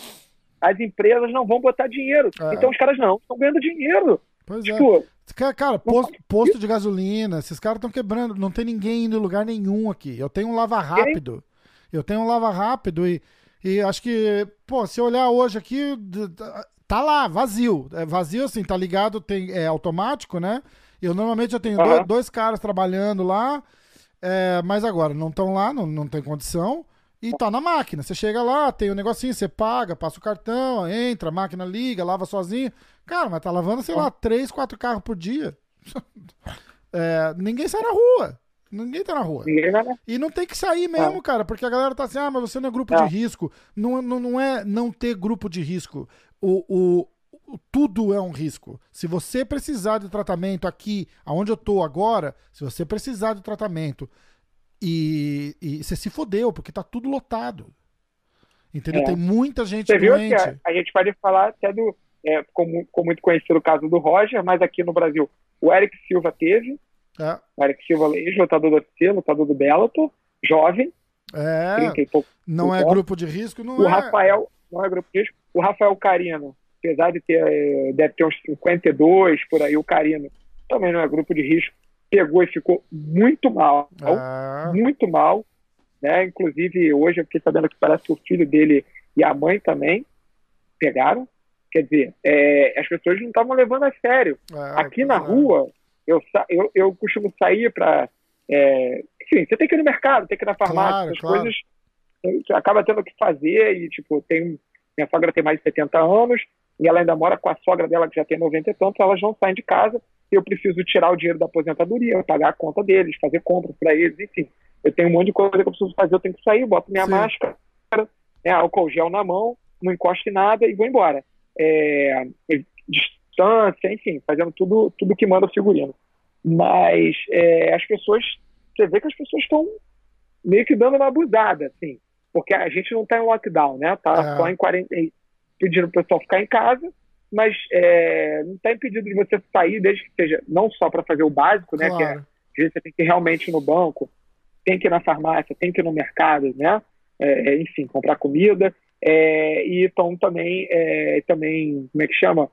as empresas não vão botar dinheiro. É. Então os caras não estão ganhando dinheiro. Pois é. Tipo, Cara, cara, posto, posto de gasolina, esses caras estão quebrando. Não tem ninguém indo em lugar nenhum aqui. Eu tenho um lava rápido. Eu tenho um lava rápido e, e acho que, pô, se olhar hoje aqui, tá lá, vazio. É vazio assim, tá ligado, tem, é automático, né? Eu normalmente eu tenho Aham. dois, dois caras trabalhando lá, é, mas agora não estão lá, não, não tem condição. E tá na máquina. Você chega lá, tem o um negocinho, você paga, passa o cartão, entra, a máquina liga, lava sozinho. Cara, mas tá lavando, sei lá, três, quatro carros por dia. É, ninguém sai na rua. Ninguém tá na rua. ninguém vai, né? E não tem que sair mesmo, cara, porque a galera tá assim, ah, mas você não é grupo de risco. Não, não, não é não ter grupo de risco. O, o, o- tudo é um risco. Se você precisar de tratamento aqui, aonde eu tô agora, se você precisar de tratamento e, e você se fodeu, porque tá tudo lotado. Entendeu? É. Tem muita gente Você viu que doente. a, a gente pode falar até do. É, ficou, ficou muito conhecido o caso do Roger, mas aqui no Brasil o Eric Silva teve. É, Eric Silva, ex-lutador do UFC, lutador do Bellator, jovem, é, 30 pouco. não é grupo de risco, não O é. Rafael, não é grupo de risco, o Rafael Carino, apesar de ter, deve ter uns 52 por aí, o Carino também não é grupo de risco, pegou e ficou muito mal, É, muito mal, né? Inclusive, hoje eu fiquei sabendo que parece que o filho dele e a mãe também pegaram. Quer dizer, eh, as pessoas não estavam levando a sério. é, Aqui na é. rua, eu, eu, eu costumo sair para. enfim, você tem que ir no mercado, tem que ir na farmácia, Claro, claro. coisas. Acaba tendo que fazer e, tipo, tem. Minha sogra tem mais de 70 anos e ela ainda mora com a sogra dela que já tem 90 e tantos, elas não saem de casa e eu preciso tirar o dinheiro da aposentadoria, pagar a conta deles, fazer compras para eles, enfim. eu tenho um monte de coisa que eu preciso fazer, eu tenho que sair, boto minha Sim. máscara, né, álcool gel na mão, não encosto em nada e vou embora. É, distância, enfim, fazendo tudo, tudo que manda o figurino. Mas é, as pessoas, você vê que as pessoas estão meio que dando uma abusada, assim, porque a gente não está em lockdown, né? Tá é. só em quarentena, pedindo para o pessoal ficar em casa, mas é, não está impedido de você sair, desde que seja não só para fazer o básico, né? Claro. Que é, você tem que ir realmente no banco, tem que ir na farmácia, tem que ir no mercado, né? É, é enfim, comprar comida. É, e estão também, é, também, como é que chama?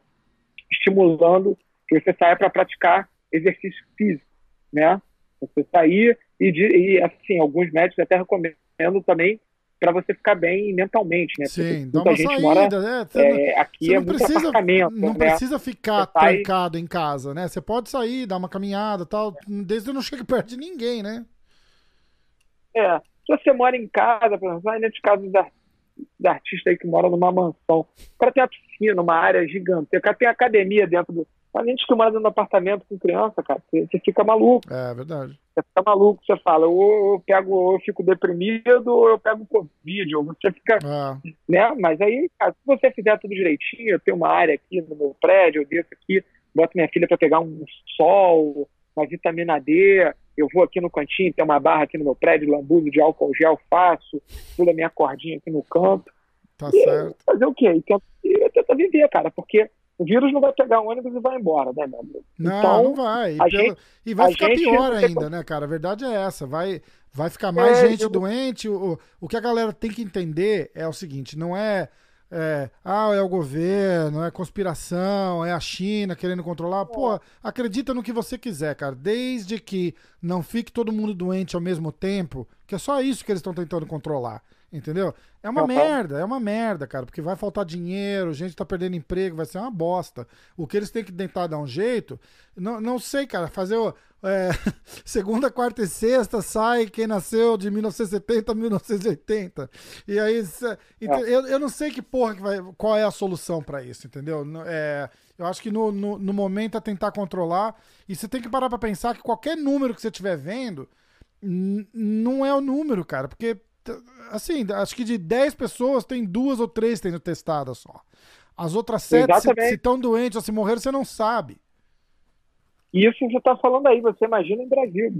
Estimulando que você saia para praticar exercício físico, né? Você sair e, e, assim, alguns médicos até recomendam também para você ficar bem mentalmente, né? Sim, dá uma saída, mora, né? Você é, aqui é muito precisa, apartamento, Não né? precisa ficar trancado em casa, né? Você pode sair, dar uma caminhada tal, desde que não chegue perto de ninguém, né? É, se você mora em casa, por exemplo, vai nesse caso da, da artista aí que mora numa mansão, o cara tem a piscina, uma área gigante, o cara tem academia dentro do... A gente que mora no apartamento com criança, cara, você, você fica maluco. É, verdade. Você fica maluco, você fala, ou eu pego, ou eu fico deprimido, ou eu pego Covid, ou você fica. É. Né? Mas aí, cara, se você fizer tudo direitinho, eu tenho uma área aqui no meu prédio, eu desço aqui, boto minha filha para pegar um sol, uma vitamina D, eu vou aqui no cantinho, tem uma barra aqui no meu prédio, lambuzo de álcool gel, faço, pulo a minha cordinha aqui no canto. Tá e certo. Fazer o quê? E tenta, viver, cara, porque o vírus não vai pegar ônibus e vai embora, né, meu? Não, então, não vai. E, gente, e vai ficar pior ainda, né, cara? A verdade é essa. Vai, vai ficar mais é, gente eu... doente. O, o que a galera tem que entender é o seguinte: não é, é. Ah, é o governo, é conspiração, é a China querendo controlar. Pô, acredita no que você quiser, cara. Desde que não fique todo mundo doente ao mesmo tempo, que é só isso que eles estão tentando controlar. Entendeu? É uma merda, é uma merda, cara, porque vai faltar dinheiro, gente tá perdendo emprego, vai ser uma bosta. O que eles têm que tentar dar um jeito, não, não sei, cara, fazer o. É, segunda, quarta e sexta sai quem nasceu de 1970 a 1980. E aí, é. eu, eu não sei que porra que vai, qual é a solução para isso, entendeu? É, eu acho que no, no, no, momento é tentar controlar. E você tem que parar pra pensar que qualquer número que você estiver vendo não é o número, cara, porque assim, acho que de 10 pessoas, tem duas ou três tendo testado só. As outras sete, se estão doentes ou se morreram, você não sabe. Isso você está falando aí, você imagina em Brasil,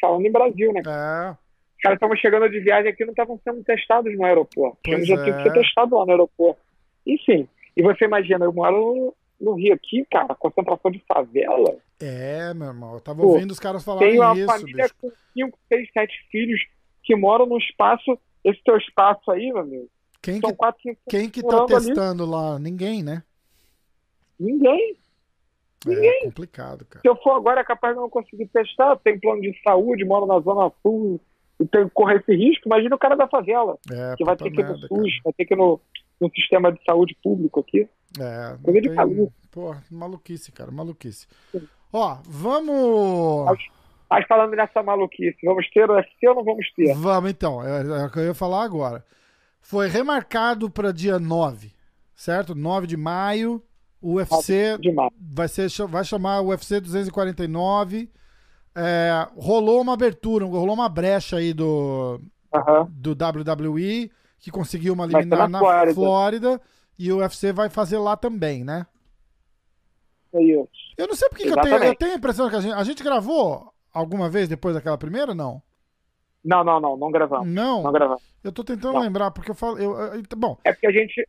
falando em Brasil, né? É. Os caras estavam chegando de viagem aqui não estavam sendo testados no aeroporto. Pois já é. tinha que ser testado lá no aeroporto. Enfim, e você imagina, eu moro no, no Rio aqui, cara, concentração de favela. É, meu irmão, eu tava Pô, ouvindo os caras falarem isso. Tem uma família bicho. com 5, 6, 7 filhos que moram no espaço, esse teu espaço aí, meu amigo. Quem que, quatro, cinco, quem que tá testando ali. lá? Ninguém, né? Ninguém. É Ninguém. complicado, cara. Se eu for agora, é capaz de não conseguir testar. Tem plano de saúde, moro na Zona Sul e tem que correr esse risco. Imagina o cara da favela, é, que vai ter que ir no SUS, cara. vai ter que ir no, no sistema de saúde público aqui. É, Coisa de tem... Pô, maluquice, cara, maluquice. Sim. Ó, vamos. Mas falando nessa maluquice, vamos ter o UFC ou não vamos ter? Vamos então, é, é o que eu ia falar agora. Foi remarcado para dia 9, certo? 9 de maio. O UFC vai, ser, vai chamar o UFC 249. É, rolou uma abertura, rolou uma brecha aí do, do WWE, que conseguiu uma liminar na, Flórida. Flórida. E o UFC vai fazer lá também, né? É isso. Eu não sei porque que eu tenho, eu tenho a impressão que a gente, a gente gravou alguma vez depois daquela primeira, não? Não, não, não, não gravamos. Não? Não gravamos. Eu tô tentando não. lembrar, porque eu falo. Eu, eu, bom. É porque a gente.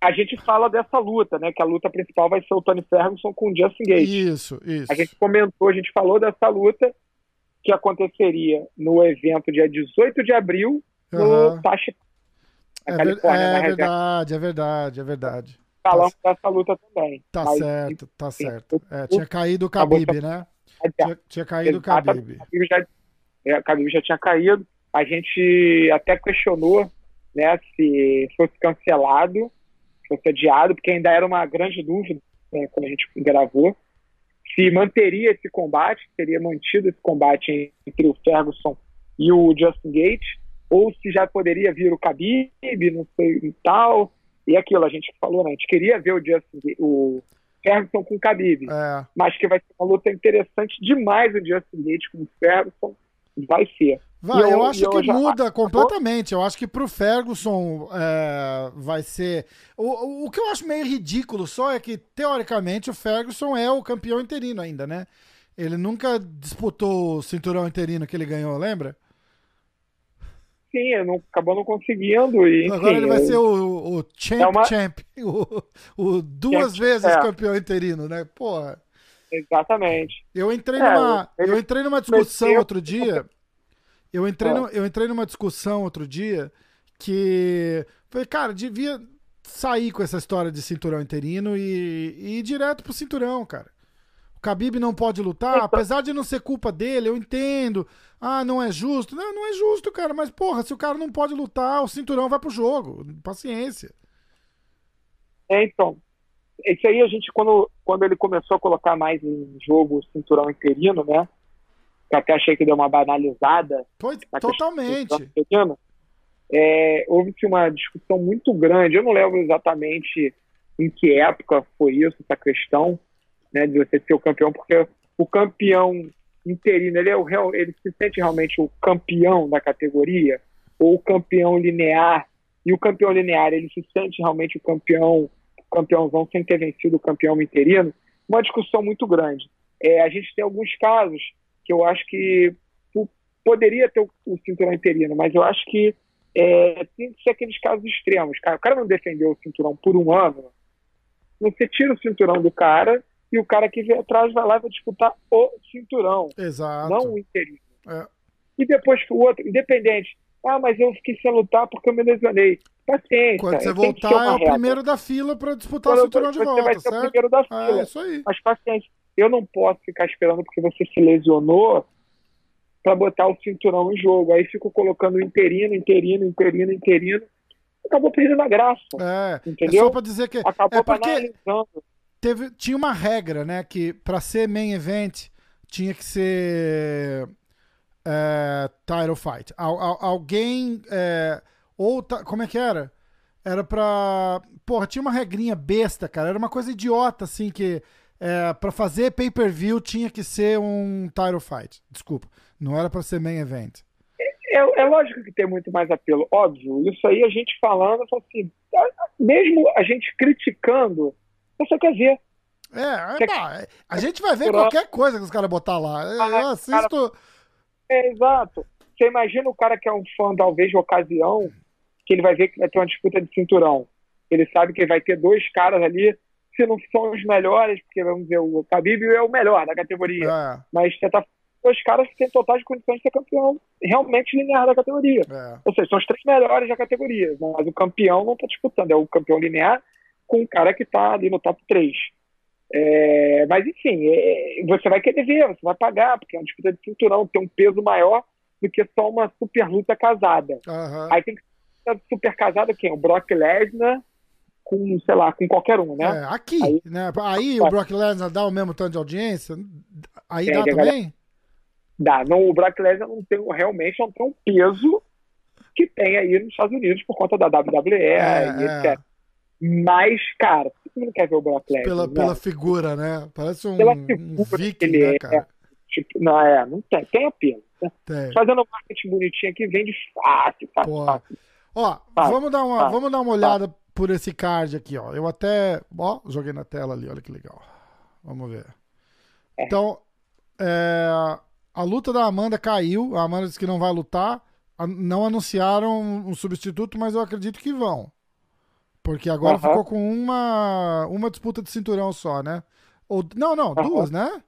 A gente fala dessa luta, né? Que a luta principal vai ser o Tony Ferguson com o Justin Gage. Isso, isso. A gente comentou, a gente falou dessa luta que aconteceria no evento dia 18 de abril no. Tashi, é, Califórnia, é verdade, é verdade, é verdade. Falamos tá, dessa luta também. Tá mas, certo, tá certo. É, tinha caído o Khabib, né? Tinha, tinha caído o Khabib. Já, é, o Khabib já tinha caído. A gente até questionou né, se fosse cancelado, fosse adiado, porque ainda era uma grande dúvida né, quando a gente gravou, se manteria esse combate, seria mantido esse combate entre o Ferguson e o Justin Gates, ou se já poderia vir o Khabib, não sei e tal. E aquilo, a gente falou, né? A gente queria ver o Justin, o Ferguson com o Khabib. É. Mas que vai ser uma luta interessante demais o Justin Gate com o Ferguson. Vai ser. Vai, eu, eu, acho eu que já- muda completamente. Eu acho que pro Ferguson é, vai ser. O, o- o que eu acho meio ridículo só é que, teoricamente, o Ferguson é o campeão interino ainda, né? Ele nunca disputou o cinturão interino que ele ganhou, lembra? Sim, eu não, acabou não conseguindo. E, enfim, Agora ele vai eu- ser o, o champ, É uma- champ. O, o duas Champ, vezes é. campeão interino, né? Porra. Exatamente. Eu entrei É, numa, ele eu entrei numa discussão meteu- outro dia. Eu entrei, Ah. no- eu entrei numa discussão outro dia que falei, cara, devia sair com essa história de cinturão interino e, e ir direto pro cinturão, cara. O Khabib não pode lutar, Então- apesar de não ser culpa dele, eu entendo. Ah, não é justo. Não, não é justo, cara, mas porra, se o cara não pode lutar, o cinturão vai pro jogo. Paciência. É, então, isso aí a gente, quando, quando ele começou a colocar mais em jogo o cinturão interino, né? Que até achei que deu uma banalizada. Foi totalmente. interino, é, houve-se uma discussão muito grande. Eu não lembro exatamente em que época foi isso, essa questão, né, de você ser o campeão, porque o campeão interino, ele, é o real, ele se sente realmente o campeão da categoria, ou o campeão linear, e o campeão linear, ele se sente realmente o campeão, o campeãozão sem ter vencido o campeão interino, uma discussão muito grande. É, a gente tem alguns casos que eu acho que po- poderia ter o, cinturão interino, mas eu acho que é, tem que ser aqueles casos extremos. O cara não defendeu o cinturão por um ano, você tira o cinturão do cara e o cara que vem atrás vai lá e vai disputar o cinturão, Exato. não o interino. É. E depois que o outro, independente. Ah, mas eu fiquei sem lutar porque eu me lesionei. Paciência. Quando você voltar, é o regra. primeiro da fila pra disputar o Quando cinturão de você volta, vai ser o certo? primeiro da É, fila. isso aí. Mas paciência. Eu não posso ficar esperando porque você se lesionou para botar o cinturão em jogo. Aí fico colocando interino, interino, interino, interino. Acabou perdendo a graça. É, é Entendeu? só pra dizer que Acabou é porque banalizando. Teve, tinha uma regra, né? Que pra ser main event tinha que ser é, title fight. Al- al- alguém. é, ou. Como é que era? Era pra. Porra, tinha uma regrinha besta, cara. Era uma coisa idiota, assim, que. É, pra fazer pay-per-view tinha que ser um title fight. Desculpa. Não era pra ser main event. É, é lógico que tem muito mais apelo, óbvio. Isso aí a gente falando, fala assim, mesmo a gente criticando, você quer ver. É, Você- é, a gente vai ver qualquer coisa que os caras botar lá. Eu Ah, assisto. É, exato. Você imagina o cara que é um fã, talvez, de ocasião, que ele vai ver que vai ter uma disputa de cinturão. Ele sabe que vai ter dois caras ali, se não são os melhores, porque, vamos dizer, o Khabib é o melhor da categoria. É, Mas você tá dois caras que têm totais condições de ser campeão realmente linear da categoria. é. Ou seja, são os três melhores da categoria. Mas o campeão não está disputando. É o campeão linear com o cara que está ali no top 3. É, mas, enfim, é, você vai querer ver, você vai pagar, porque é uma disputa de cinturão, tem um peso maior do que só uma super luta casada. Aham. Aí tem que ser super casada quem? O Brock Lesnar com, sei lá, com qualquer um, né? É, aqui, Aí- né? Aí o Brock Lesnar dá o mesmo tanto de audiência? Aí É, dá também? Dá. Não, o Brock Lesnar não tem, realmente não tem um peso que tem aí nos Estados Unidos por conta da WWE É, e é. etc. Mas, cara, todo mundo quer ver o Brock Lesnar. Pela, né? pela figura, né? Parece um, Pela um figura viking, que ele né, é. cara? Tipo, não, é, não tem, tem apelo. né? Tem. Fazendo um marketing bonitinho aqui, vende fácil, fácil, fácil. Ó, Vai, vamos dar uma, vai, vamos dar uma olhada por esse card aqui, ó. Eu até, ó, joguei na tela ali, olha que legal. Vamos ver. É. Então, é, a luta da Amanda caiu. A Amanda disse que não vai lutar. Não anunciaram um substituto, mas eu acredito que vão. Porque agora Aham. ficou com uma, uma disputa de cinturão só, né? Ou, não, não, Aham. duas, né?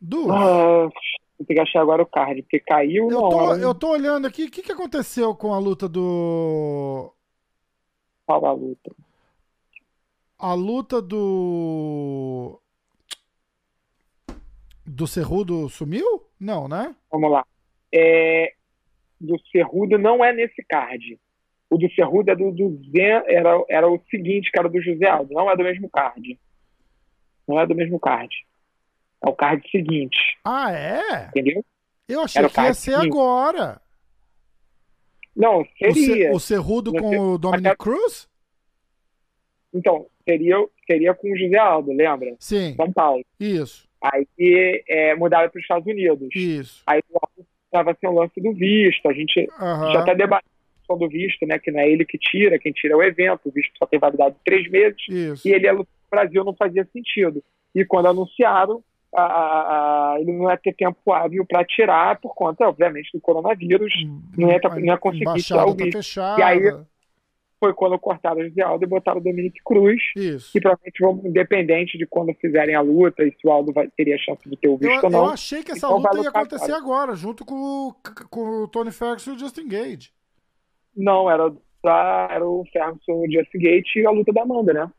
Duas. Vou ter que achar agora o card, porque caiu Eu tô, hora. eu tô olhando aqui, o que, que aconteceu com a luta do. Fala a luta. A luta do. Do Cerrudo sumiu? Não, né? Vamos lá. É, do Cerrudo não é nesse card. O do Cerrudo é do, do Zen, era, era o seguinte, cara, do José Aldo. Não é do mesmo card. Não é do mesmo card. É o card seguinte, Ah, é? entendeu? Eu achei Era o que ia ser seguinte. agora. Não, O, seria. o Cerrudo Você- com o Dominic Até- Cruz? Então, seria, seria com o José Aldo, lembra? Sim, São Paulo. isso. Aí é, mudaram para os Estados Unidos. Isso. Aí estava sem o lance do visto. A gente Aham. já está debatendo a questão do visto, né? Que não é ele que tira, quem tira é o evento. O visto só tem validade de três meses. Isso. E ele é no Brasil não fazia sentido. E quando anunciaram, a- a- a- ele não ia ter tempo hábil para tirar por conta, obviamente, do coronavírus. não ia tá- não ia conseguir tirar o tá visto. fechada. E aí- Foi quando cortaram o José Aldo e botaram o Dominique Cruz. Isso. Que provavelmente vão, independente de quando fizerem a luta e se o Aldo vai, teria chance de ter o Eu, visto ou eu não. achei que essa Então luta ia acontecer agora, junto com, com o Tony Ferguson e o Justin Gage. Não, era, pra, era o Ferguson, o Just Gate e a luta da Amanda, né?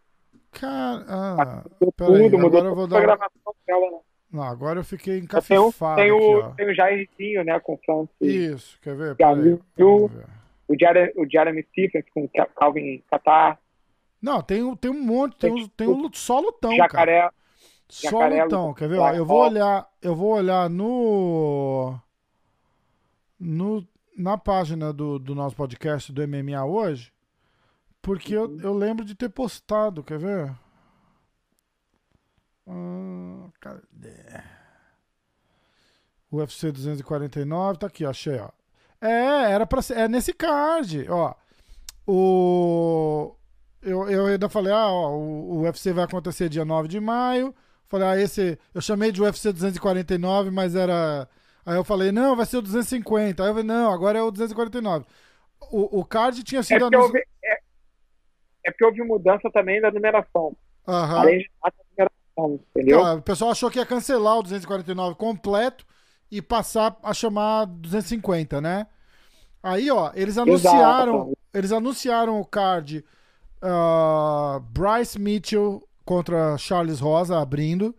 Cara, ah, tudo, mudou agora eu vou dar. gravação dela, né? Não, agora eu fiquei Tem o, encafifado tem, aqui, o, ó. tem o Jairzinho, né, com o Francis. Isso, quer ver? Peraí. vamos ver. O, Jeremy, o Jeremy Stephens com o Ca- Calvin Catar. Não, tem, um- tem um monte, tem, um, tem um só lutão, cara. Jacaré. Só Jacaré, lutão, quer ver? Ó, eu vou olhar, eu vou olhar no no na página do, do nosso podcast do MMA hoje, porque eu, eu lembro de ter postado, quer ver? Ah, cadê? UFC 249, tá aqui, ó, achei, ó. É, era pra ser, é nesse card, ó. O eu, eu ainda falei, ah, ó, o, o UFC vai acontecer dia 9 de maio. Falei, ah, esse. Eu chamei de UFC 249, mas era. Aí eu falei, não, vai ser o 250. Aí eu falei, não, agora é o 249. O, o card tinha É sido porque, anunciado. houve, é, é porque houve mudança também da numeração. Aham. Além de numeração, entendeu? Ah, o pessoal achou que ia cancelar o 249 completo e passar a chamar 250, né? Aí, ó, eles anunciaram, Exato. eles anunciaram o card ah, Bryce Mitchell contra Charles Rosa abrindo,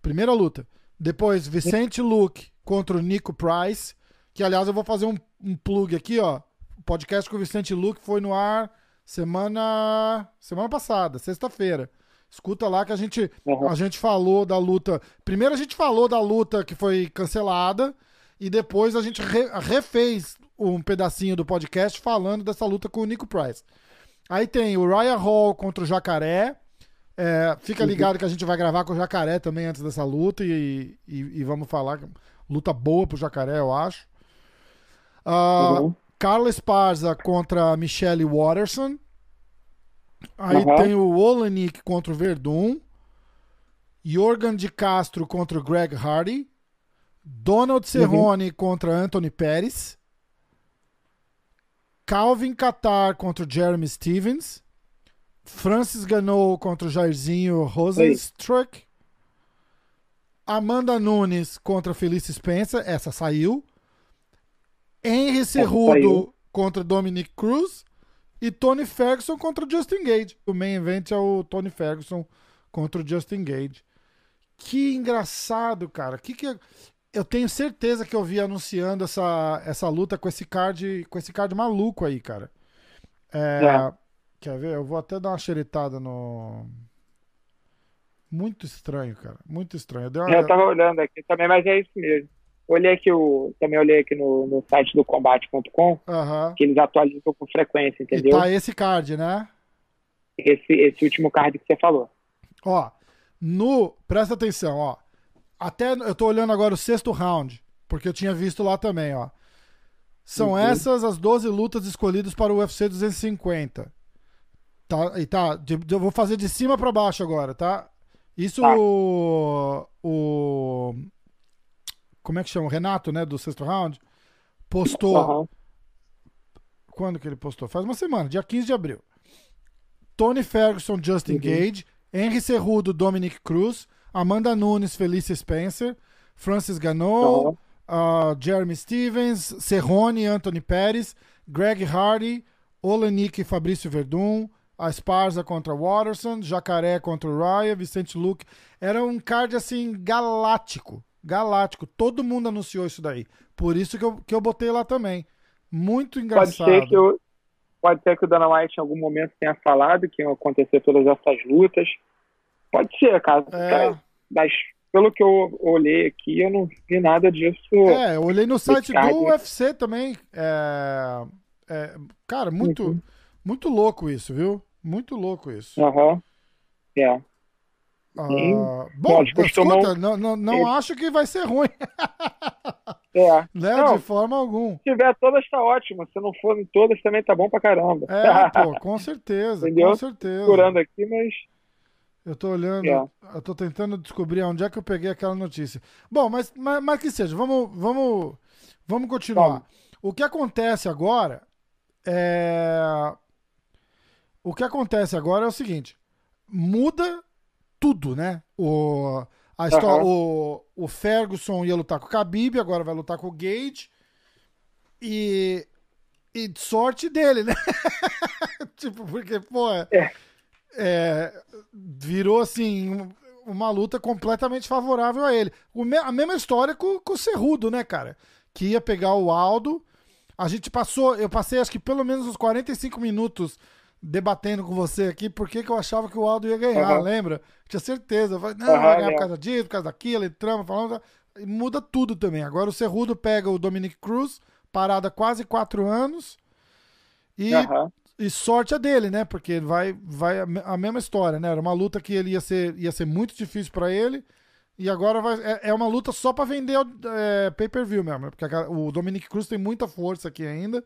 primeira luta. Depois Vicente Luke contra o Nico Price, que aliás eu vou fazer um, um plug aqui, ó. O podcast com o Vicente Luke foi no ar semana semana passada, sexta-feira. Escuta lá que a gente Uhum. a gente falou da luta. Primeiro a gente falou da luta que foi cancelada e depois a gente re- refez um pedacinho do podcast falando dessa luta com o Nico Price. Aí tem o Ryan Hall contra o Jacaré. É, fica ligado que a gente vai gravar com o Jacaré também antes dessa luta e, e- e vamos falar. Luta boa pro Jacaré, eu acho. Ah, Uhum. Carla Esparza contra Michelle Watterson. Aí Uhum. tem o Olenik contra o Verdun. Jorgen de Castro contra o Greg Hardy. Donald Cerrone contra Anthony Pérez. Calvin Qatar contra o Jeremy Stevens. Francis Ganou contra o Jairzinho Rosenstruck. Amanda Nunes contra Felice Spencer. Essa saiu. Henry Cerrudo contra Dominic Cruz. E Tony Ferguson contra Justin Gage. O main event é o Tony Ferguson contra o Justin Gage. Que engraçado, cara. Que que eu tenho certeza que eu vi anunciando essa, essa luta com esse card, com esse card maluco aí, cara. É, É. Quer ver? Eu vou até dar uma xeritada no muito estranho, cara. Muito estranho. Eu uma- Eu tava olhando aqui também, mas é isso mesmo. Olhei aqui o, também olhei aqui no, no site do combate.com, Aham. que eles atualizam com frequência, E entendeu? tá esse card, né? Esse, esse último card que você falou. Ó, no. Presta atenção, ó. Até eu tô olhando agora o sexto round, porque eu tinha visto lá também, ó. São Uhum. essas as 12 lutas escolhidas para o UFC 250. Tá, e tá, eu vou fazer de cima para baixo agora, tá? Isso Tá. o, o como é que chama? O Renato, né, do sexto round, postou Aham. quando que ele postou? Faz uma semana, dia 15 de abril. Tony Ferguson, Justin Uhum. Gage, Henry Cerrudo, Dominic Cruz, Amanda Nunes, Felicia Spencer, Francis Ganou, ah, Jeremy Stevens, Cerrone, Anthony Pérez, Greg Hardy, Olenik e Fabrício Verdun, a Esparza contra Watterson, Jacaré contra o Raya, Vicente Luke. Era um card assim galáctico. Galáctico. Todo mundo anunciou isso daí. Por isso que eu, que eu botei lá também. Muito Pode engraçado. ser que o pode ser que o Dana White em algum momento tenha falado que iam acontecer todas essas lutas. Pode ser, cara. É. Cara, Mas pelo que eu olhei aqui, eu não vi nada disso. É, eu olhei no site card. do UFC também. É, é, cara, muito, Uhum. muito louco isso, viu? Muito louco isso. Aham. É. Ah, bom, escuta, não, não, não acho que vai ser ruim. É. Né? Não. De forma alguma. Se tiver todas, tá ótimo. Se não for em todas, também tá bom pra caramba. É, pô, com certeza, Entendeu? com certeza. Procurando aqui, mas Eu tô olhando, É. eu tô tentando descobrir onde é que eu peguei aquela notícia. Bom, mas, mas, mas que seja, vamos, vamos, vamos continuar. Vamos. O que acontece agora é. O que acontece agora é o seguinte: muda tudo, né? O, a história, Aham. o, o Ferguson ia lutar com o Khabib, agora vai lutar com o Gage. E, e sorte dele, né? tipo, porque, pô, é, É. é, virou assim um- uma luta completamente favorável a ele. O me- a mesma história com, com o Cerrudo, né, cara? Que ia pegar o Aldo. A gente passou, eu passei acho que pelo menos uns 45 minutos debatendo com você aqui porque que eu achava que o Aldo ia ganhar, Aham. lembra? Tinha certeza. Eu falei, não, Aham, vai ganhar por lembro. causa disso, por causa daquilo, entramos, falando. E muda tudo também. Agora o Cerrudo pega o Dominic Cruz, parada há quase quatro anos. E aham. e sorte a dele, né? Porque vai, vai a me- a mesma história, né? Era uma luta que ele ia ser, ia ser muito difícil pra ele. E agora vai, é, é uma luta só pra vender o é, pay-per-view mesmo. né? Porque a- o Dominic Cruz tem muita força aqui ainda.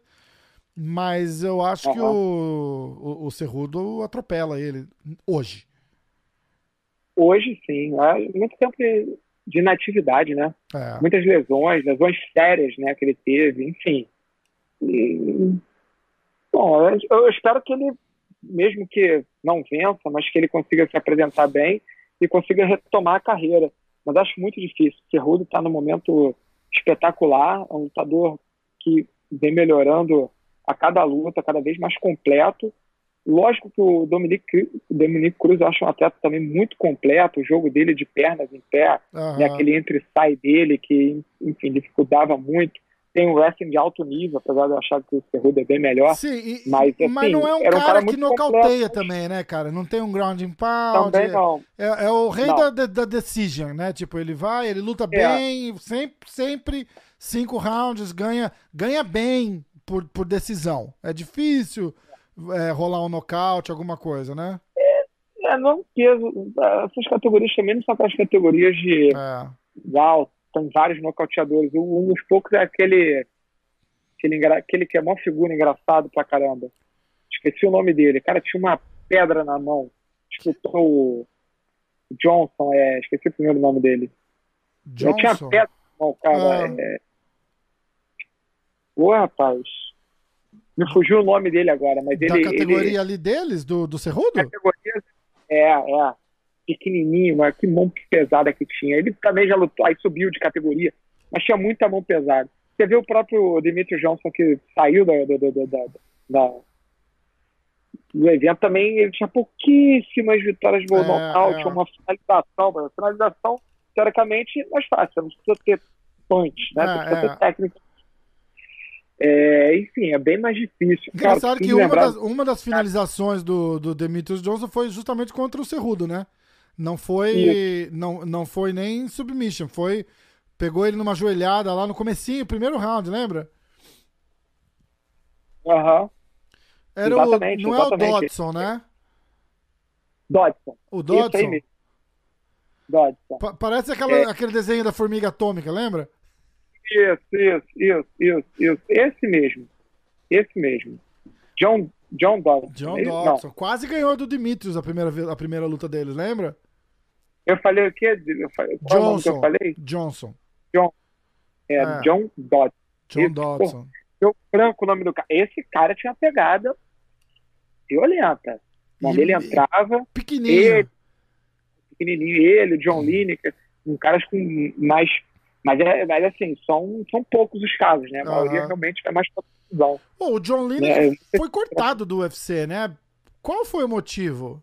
Mas eu acho que Aham. o, o, o Cerrudo atropela ele hoje. hoje sim. Há muito tempo de de inatividade, né? É. Muitas lesões, lesões sérias, né, que ele teve, enfim. E, bom, eu, eu espero que ele, mesmo que não vença, mas que ele consiga se apresentar bem e consiga retomar a carreira. Mas acho muito difícil. O Cerrudo está num momento espetacular, é um lutador que vem melhorando a cada luta, cada vez mais completo. Lógico que o Dominic, o Dominic Cruz eu acho um atleta também muito completo, o jogo dele de pernas em pé, Aham. né, aquele entre-sai dele que, enfim, dificultava muito. Tem um wrestling de alto nível, apesar de eu achar que o Cerrudo é bem melhor. Sim, e- Mas, mas assim, não é um era um cara, cara que nocauteia completo. também, né, cara? Não tem um ground and pound. Também não. É, é o rei da, da decision, né? Tipo, ele vai, ele luta É. bem, sempre, sempre cinco rounds, ganha, ganha bem por, por decisão. É difícil é, rolar um nocaute, alguma coisa, né? É, não peso. Essas categorias também não são aquelas categorias de É. uau, tem vários nocauteadores. Um dos poucos é aquele, aquele, aquele que é uma figura engraçado pra caramba. Esqueci o nome dele. O cara tinha uma pedra na mão. Disputou o Johnson, é, esqueci o primeiro nome dele. Eu tinha Johnson. pedra na mão, cara. Ah. É... Ô, rapaz. Me fugiu o nome dele agora, mas Da ele. categoria ele... ali deles, do, do Cerrudo? categoria. É, é. Pequenininho, mas que mão pesada que tinha. Ele também já lutou, aí subiu de categoria, mas tinha muita mão pesada. Você vê o próprio Demetrio Johnson que saiu da, da, da, da- da- do evento também, ele tinha pouquíssimas vitórias de É, nocaute, é. uma finalização. mas a finalização, teoricamente, é mais fácil, não precisa ter punch, né? É, precisa é. ter técnica. É, enfim, é bem mais difícil. Cara, Engraçado que preciso uma lembrar- das, uma das finalizações do, do Demetrius Johnson foi justamente contra o Cerrudo, né? Não foi, não, não foi nem submission, foi pegou ele numa joelhada lá no comecinho, primeiro round, lembra? Aham. Era Exatamente, o, não exatamente. é o Dodson, né? Dodson. O Dodson. Dodson. Pa- parece aquela, É. aquele desenho da formiga atômica, lembra? Isso, isso, isso, isso, isso. Esse mesmo. Esse mesmo. John, John Dodson. John É? Dodson. Quase ganhou do Demetrius a primeira, a primeira luta deles, lembra? Eu falei o quê? Eu falei, é nome que Johnson. eu falei? Johnson. É, É. John Dodson. John Isso, Dodson. Eu branco o nome do cara. Esse cara tinha pegada violenta. Quando ele entrava, Pequenininho. ele, pequenininho, ele, o John Lineker, um caras com mais. Mas, é, mas assim, são, são poucos os casos, né? A maioria Aham. realmente é mais confusão. Pô, o John Lineker É, foi cortado do UFC, né? Qual foi o motivo?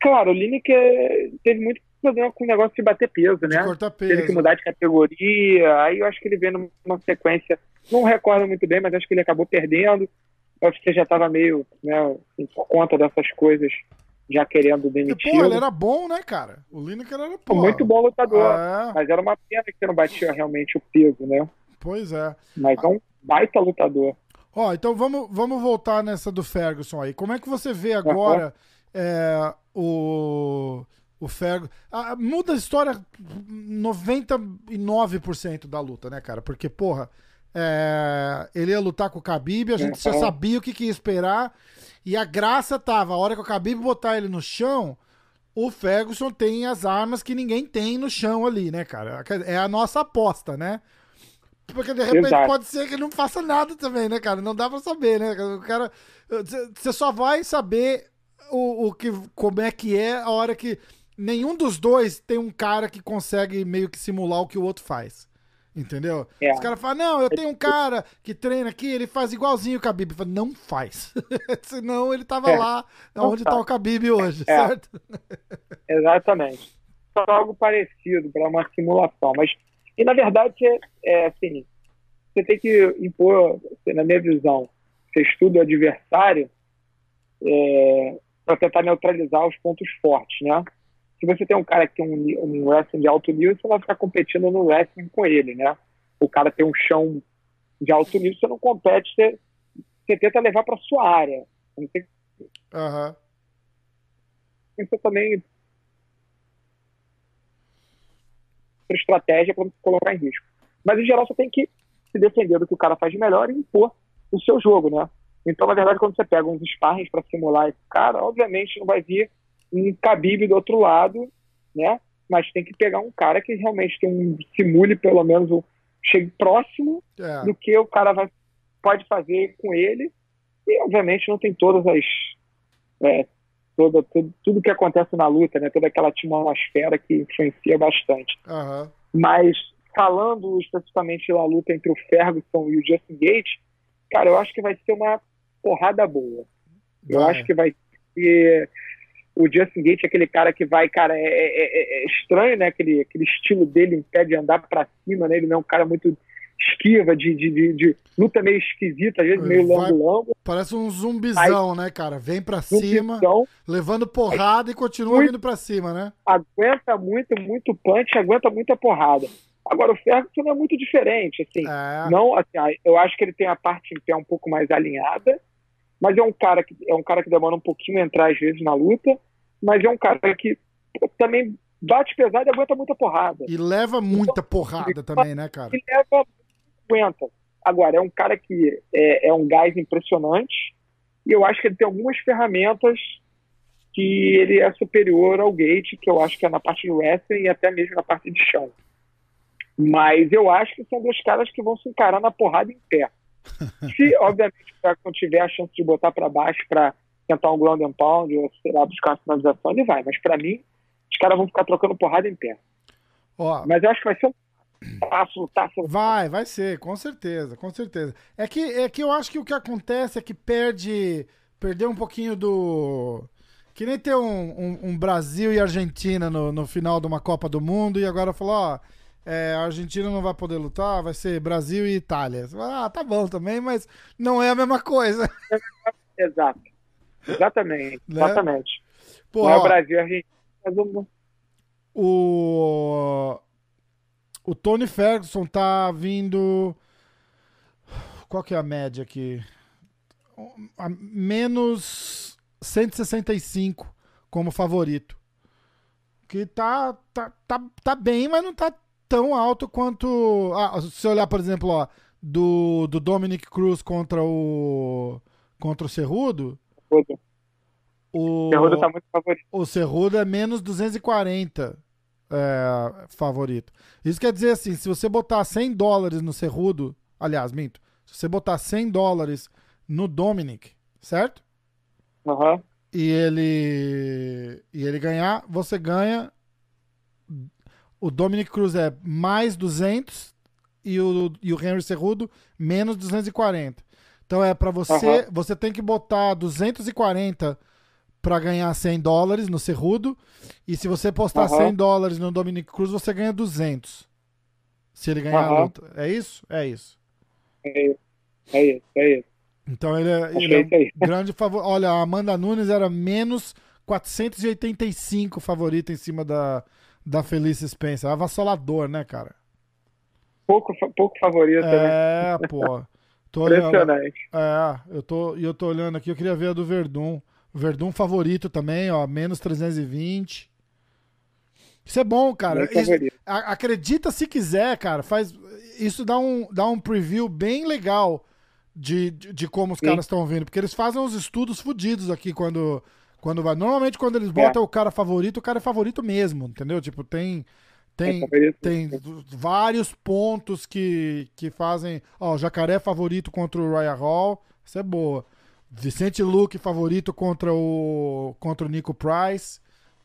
Claro, o Lineker teve muito problema com o negócio de bater peso, De né? cortar Teve que peso. mudar de categoria, aí eu acho que ele veio numa sequência, não recordo muito bem, mas acho que ele acabou perdendo. O UFC já estava meio, né, por conta dessas coisas, já querendo demitir. pô, ele era bom, né, cara? O Lineker era pô, Muito bom lutador, É, mas era uma pena que não batia realmente o peso, né? pois é. Mas é um baita lutador. Ó, então vamos, vamos voltar nessa do Ferguson aí. Como é que você vê agora é, o. O Ferguson. Ah, muda a história 99% da luta, né, cara? Porque, porra, é, ele ia lutar com o Khabib, a gente já sabia o que, que ia esperar. E a graça tava, a hora que o Khabib botar ele no chão, o Ferguson tem as armas que ninguém tem no chão ali, né, cara? É a nossa aposta, né? Porque de repente Exato. pode ser que ele não faça nada também, né, cara? Não dá pra saber, né? O cara. Você só vai saber o, o que, como é que é a hora que nenhum dos dois tem um cara que consegue meio que simular o que o outro faz. Entendeu? É. Os caras falam, não, eu tenho um cara que treina aqui, ele faz igualzinho o Khabib. Falo, não faz. Senão ele tava é. lá onde tá o Khabib hoje, é. certo? Exatamente. Só algo parecido para uma simulação. Mas, e na verdade, é, é assim, você tem que impor, na minha visão, você estuda o adversário é, para tentar neutralizar os pontos fortes, né? Se você tem um cara que tem um, um wrestling de alto nível, você vai ficar competindo no wrestling com ele, né? O cara tem um chão de alto nível, você não compete, você, você tenta levar para sua área. Você uhum. Você também estratégia para não se colocar em risco. Mas, em geral, você tem que se defender do que o cara faz de melhor e impor o seu jogo, né? Então, na verdade, quando você pega uns sparrings para simular esse cara, obviamente não vai vir um Khabib do outro lado, né? Mas tem que pegar um cara que realmente tem um simule pelo menos um chegue próximo é. do que o cara vai, pode fazer com ele. E obviamente não tem todas as é, toda, tudo, tudo que acontece na luta, né? Toda aquela atmosfera que influencia bastante. Uhum. Mas falando especificamente da luta entre o Ferguson e o Justin Gates, cara, eu acho que vai ser uma porrada boa. Eu acho que vai ser o Justin Gate é aquele cara que vai, cara, é, é, é, é estranho, né? Aquele, aquele estilo dele em pé de andar para cima, né? Ele não é um cara muito esquiva, de, de, de, de luta meio esquisita, às vezes meio longo-longo. Parece um zumbizão, Aí, né, cara? Vem pra zumbizão, cima, levando porrada e continua muito, vindo pra cima, né? Aguenta muito, muito punch, aguenta muita porrada. Agora, o Ferguson é muito diferente, assim. É. Não, assim, eu acho que ele tem a parte em pé um pouco mais alinhada, mas é um cara que é um cara que demora um pouquinho a entrar às vezes na luta mas é um cara que também bate pesado e aguenta muita porrada. E leva muita então, porrada também, né, cara? E leva, aguenta. Agora, é um cara que é, é um gás impressionante e eu acho que ele tem algumas ferramentas que ele é superior ao Gate, que eu acho que é na parte de wrestling e até mesmo na parte de chão. Mas eu acho que são dois caras que vão se encarar na porrada em pé. Se, obviamente, o Jackson tiver a chance de botar para baixo para tentar um ground and pound, ou sei lá, buscar a finalização, ele vai. Mas para mim, os caras vão ficar trocando porrada em pé. Ó, Mas eu acho que vai ser um passo, passo. Vai, vai ser, com certeza, com certeza. É que, é que eu acho que o que acontece é que perde, perdeu um pouquinho do... Que nem ter um, um, um Brasil e Argentina no, no final de uma Copa do Mundo e agora falou, ó... É, a Argentina não vai poder lutar, vai ser Brasil e Itália. Ah, tá bom também, mas não é a mesma coisa. Exato. Exatamente, né? exatamente. Pô, Não é o Brasil, a gente o o Tony Ferguson tá vindo qual que é a média aqui? A menos 165 como favorito. Que tá, tá, tá, tá bem, mas não tá tão alto quanto. Ah, se você olhar, por exemplo, ó, do, do Dominic Cruz contra o. contra o Cerrudo, Cerrudo. O Cerrudo tá muito favorito. O Cerrudo é menos 240 é, favorito. Isso quer dizer assim, se você botar 100 dólares no Cerrudo, aliás, minto, se você botar 100 dólares no Dominic, certo? Uhum. E ele e ele ganhar, você ganha o Dominic Cruz é mais 200 e o, e o Henry Cerrudo menos 240. Então é para você, uhum. você tem que botar 240 para ganhar 100 dólares no Cerrudo. E se você postar uhum. 100 dólares no Dominic Cruz, você ganha 200. Se ele ganhar uhum. a luta. É isso? É isso. É isso. É isso. É isso. Então ele é, ele é um grande favor. Olha, a Amanda Nunes era menos 485 favorita em cima da, da Felice Spencer. Avassalador, né, cara? Pouco, pouco favorita, é, né? É, pô. Tô Impressionante. Olhando, é, eu tô, eu tô olhando aqui, eu queria ver a do Verdun. Verdun favorito também, ó, menos 320. Isso é bom, cara. Isso- acredita se quiser, cara. Faz, isso dá um, dá um preview bem legal de, de, de como os Sim. caras estão vindo. Porque eles fazem uns estudos fodidos aqui quando, quando vai. Normalmente, quando eles botam o cara favorito, o cara é favorito mesmo, entendeu? Tipo, tem. Tem, tem vários pontos que, que fazem. Ó, Jacaré favorito contra o Ryan Hall. Isso é boa. Vicente Luque favorito contra o contra o Nico Price.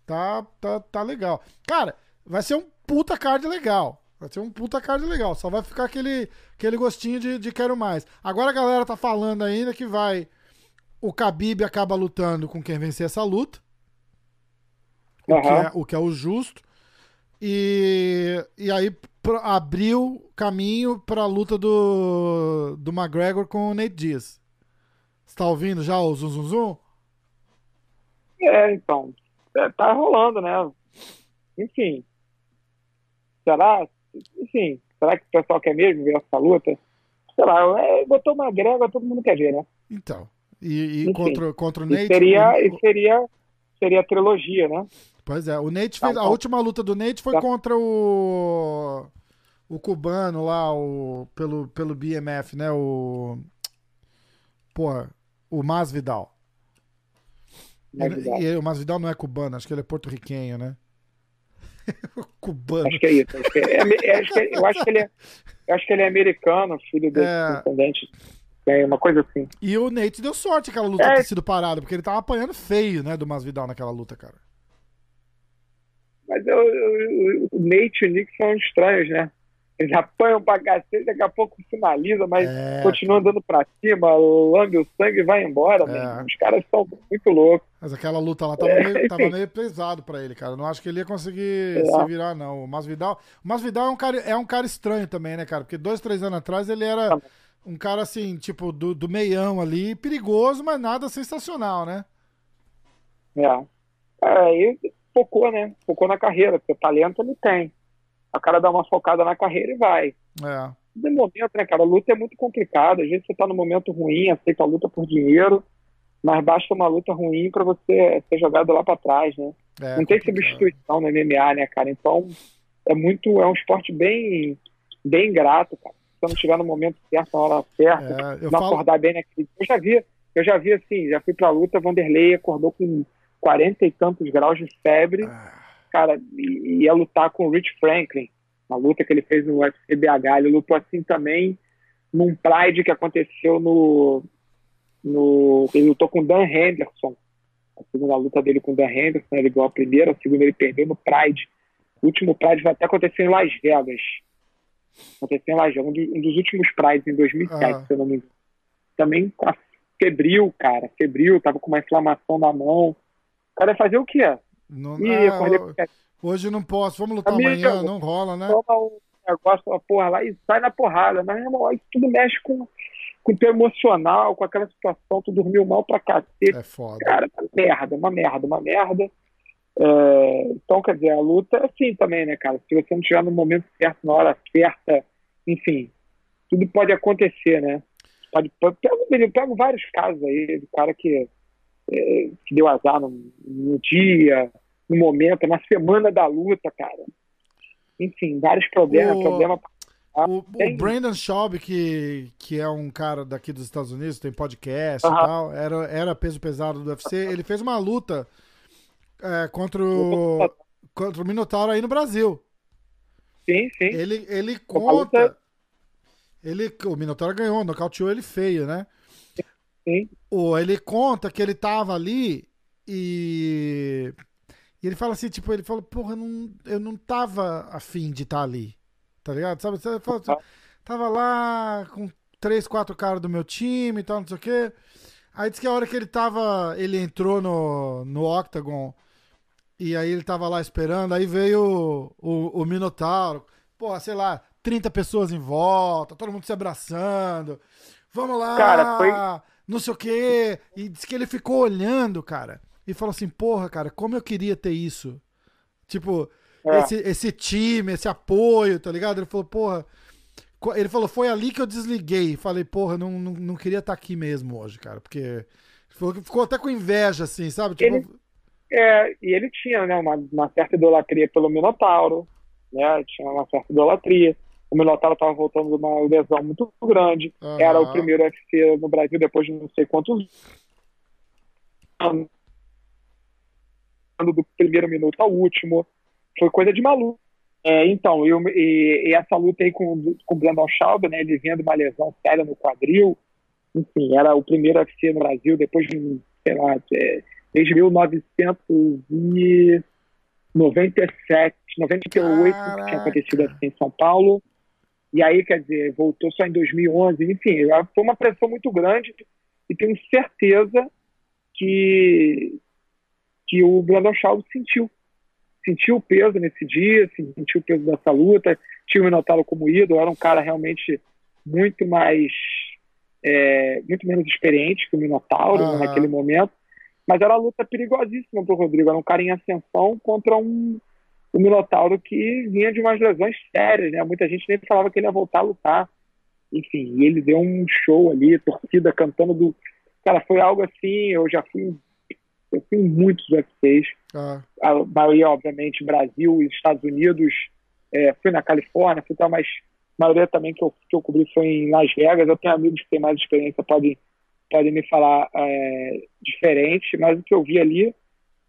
Tá, tá, tá legal. Cara, vai ser um puta card legal. Vai ser um puta card legal. Só vai ficar aquele, aquele gostinho de, de quero mais. Agora a galera tá falando ainda que vai. O Khabib acaba lutando com quem vencer essa luta. O, que, é, o que é o justo. E, e aí abriu caminho pra luta do, do McGregor com o Nate Diaz. Você tá ouvindo já o zum zum zum? É, então. é, tá rolando, né? Enfim. Será? Enfim. Será que o pessoal quer mesmo ver essa luta? Sei lá, é, botou uma grega, todo mundo quer ver, né? Então. E, e Enfim. contra, contra o E Nate. seria, o- e seria, seria a trilogia, né? Pois é, o Nate fez. Tá A bom. última luta do Nate foi Tá. contra o. O cubano lá, o. Pelo, pelo BMF, né? O. Pô, o Masvidal. Masvidal. E, e o Masvidal não é cubano, acho que ele é porto-riquenho, né? cubano. Acho que é isso. Acho que é- é- é- acho que é- eu acho que ele é, acho que ele é americano, filho desse É. descendente. É uma coisa assim. E o Nate deu sorte aquela luta É. ter sido parada, porque ele tava apanhando feio, né, do Masvidal naquela luta, cara. Mas eu, eu- o Nate e o Nick são estranhos, né? Eles apanham pra cacete, daqui a pouco finaliza, mas É, continua andando pra cima, lambe o sangue e vai embora. É. Os caras são muito loucos. Mas aquela luta lá tava, É, meio, tava meio pesado pra ele, cara. Não acho que ele ia conseguir É. se virar, não. O Masvidal, o Masvidal é um cara, é um cara estranho também, né, cara? Porque dois, três anos atrás ele era um cara assim, tipo, do, do meião ali, perigoso, mas nada sensacional, né? É. Aí focou, né? Focou na carreira, porque talento ele tem. O cara dá uma focada na carreira e vai. É. De momento, né, cara? A luta é muito complicada. Às vezes você tá no momento ruim, aceita a luta por dinheiro, mas basta uma luta ruim pra você ser jogado lá pra trás, né? é Não tem complicado. substituição no MMA, né, cara? Então é muito, é um esporte bem, bem ingrato, cara. Se você não estiver no momento certo, na hora certa, É, não falo, acordar bem naquele. Eu já vi, eu já vi assim, já fui pra luta, Vanderlei acordou com 40 e tantos graus de febre, Ah, cara, e ia lutar com o Rich Franklin, uma luta que ele fez no UFC BH. Ele lutou assim também num Pride que aconteceu no. no ele lutou com o Dan Henderson. A segunda luta dele com o Dan Henderson, ele ganhou a primeira, a segunda ele perdeu no Pride. O último Pride vai até acontecer em Las Vegas. Aconteceu em Las Vegas, um, do- um dos últimos Prides em 2007, Ah. se eu não me engano. Também com a febril, cara, febril, tava com uma inflamação na mão. O cara fazer o quê? não, Ih, ah, acordei hoje não posso, vamos lutar Amigo, amanhã, não rola, né? toma um negócio, uma porra lá e sai na porrada. Mas, irmão, isso tudo mexe com, com o teu emocional, com aquela situação, tu dormiu mal pra cacete. É foda. Cara, uma merda, uma merda, uma merda. É, então, quer dizer, a luta é assim também, né, cara? Se você não estiver no momento certo, na hora certa, enfim, tudo pode acontecer, né? Pode, pode, pego, eu pego vários casos aí do cara que, é, que deu azar no, dia, no momento, na semana da luta, cara. Enfim, vários problemas, O- problema O, o tem- Brandon Schaub, que, que é um cara daqui dos Estados Unidos, tem podcast e tal, era, era peso pesado do UFC, ele fez uma luta é, contra, o, contra o Minotauro aí no Brasil. Sim, sim. Ele, ele luta- conta. Ele, o Minotauro ganhou, nocauteou ele feio, né? Sim. Ele conta que ele tava ali e. E ele fala assim, tipo, ele falou, porra, eu não, eu não tava afim de estar ali. Tá ligado? Sabe? Você fala assim, tava lá com três, quatro caras do meu time e tal, não sei o quê. Aí disse que a hora que ele tava. Ele entrou no, no Octagon e aí ele tava lá esperando, aí veio o, o, o Minotauro. Pô, sei lá, 30 pessoas em volta, todo mundo se abraçando. Vamos lá, Cara, foi- não sei o quê. E disse que ele ficou olhando, cara, e falou assim: porra, cara, como eu queria ter isso. Tipo, É. esse, esse time, esse apoio, tá ligado? Ele falou, porra. Ele falou, foi ali que eu desliguei. Falei, porra, não, não, não queria estar aqui mesmo hoje, cara. Porque. Ficou até com inveja, assim, sabe? Tipo, Ele- É, e ele tinha né, uma, uma certa idolatria pelo Minotauro, né? Tinha uma certa idolatria. O Minotauro estava voltando de uma lesão muito grande. Aham. Era o primeiro UFC no Brasil depois de não sei quantos anos. Do primeiro minuto ao último. Foi coisa de maluco. É, então, eu, e, e essa luta aí com, com o Brandon Schaub, né? Ele vinha de uma lesão séria no quadril. Enfim, era o primeiro UFC no Brasil depois de, sei lá, é, desde 1997, 98, que Caraca. tinha acontecido assim em São Paulo. E aí, quer dizer, voltou só em 2011. Enfim, foi uma pressão muito grande e tenho certeza que, que o Brandon Schaub sentiu. Sentiu o peso nesse dia, sentiu o peso dessa luta, tinha o Minotauro como ídolo, era um cara realmente muito mais, é, muito menos experiente que o Minotauro Aham. naquele momento, mas era uma luta perigosíssima para o Rodrigo, era um cara em ascensão contra um, um Minotauro que vinha de umas lesões sérias, né? Muita gente nem falava que ele ia voltar a lutar. Enfim, e ele deu um show ali, torcida cantando do. Cara, foi algo assim, eu já fui, eu fui em muitos UFCs, Ah, a maioria, obviamente, Brasil e Estados Unidos, é, fui na Califórnia, fui tal, mas a maioria também que eu, que eu cobri foi em Las Vegas. Eu tenho amigos que têm mais experiência, podem, podem me falar é, diferente, mas o que eu vi ali,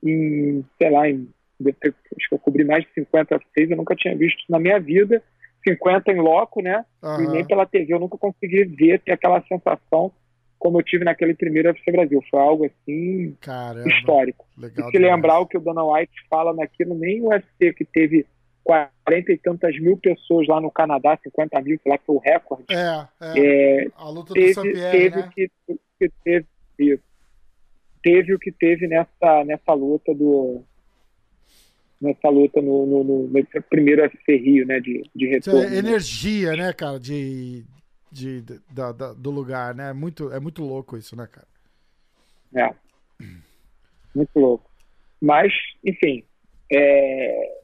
em, sei lá, em, acho que eu cobri mais de 50 UFCs, eu nunca tinha visto na minha vida. 50 em loco, né? E aham. nem pela TV eu nunca consegui ver, ter aquela sensação como eu tive naquele primeiro UFC Brasil. Foi algo assim Caramba. histórico. Legal E se lembrar o que o Dana White fala naquilo, nem o UFC que teve 40 e tantas mil pessoas lá no Canadá, 50 mil, sei lá que foi o recorde, É, é. é, A luta do teve, Sampierre, teve, né? o que, que teve. Teve o que teve nessa, nessa luta do. Nessa luta no, no, no- nesse primeiro UFC Rio, né? De, de Isso retorno. é energia, né, cara, de, de, de- da- da- do lugar, né? É muito, é muito louco isso, né, cara? É. Muito louco. Mas, enfim, é,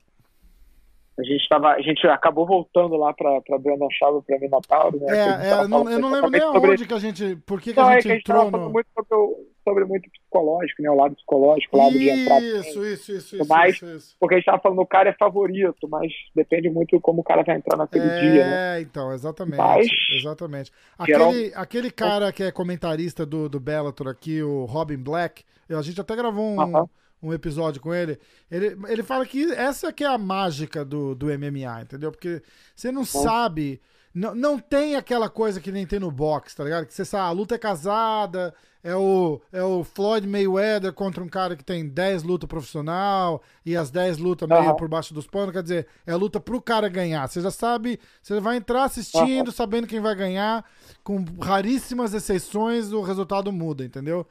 a gente tava, a gente acabou voltando lá para Brandon Chava para Minotauro, né? a gente É, é, eu não, eu não lembro nem sobre- aonde que a gente. Por que, que Não, a é gente a gente entrou tava falando no. muito sobre, o- sobre muito psicológico, né? O lado psicológico, o lado de entrar. Isso, isso, isso, isso, Mas- isso, isso. Porque a gente tava falando o cara é favorito, mas depende muito de como o cara vai entrar naquele dia, né? É, então, exatamente. Mas- Exatamente. Geral- Aquele, aquele cara que é comentarista do, do Bellator aqui, o Robin Black, a gente até gravou um, Aham. Um episódio com ele. ele. Ele fala que essa que é a mágica do, do MMA, entendeu? Porque você não sabe. Não, não tem aquela coisa que nem tem no boxe, tá ligado? Que você sabe, a luta é casada, é o, é o Floyd Mayweather contra um cara que tem 10 lutas profissional e as 10 lutas meio por baixo dos panos, quer dizer, é a luta pro cara ganhar. Você já sabe, você vai entrar assistindo, sabendo quem vai ganhar, com raríssimas exceções, o resultado muda, entendeu?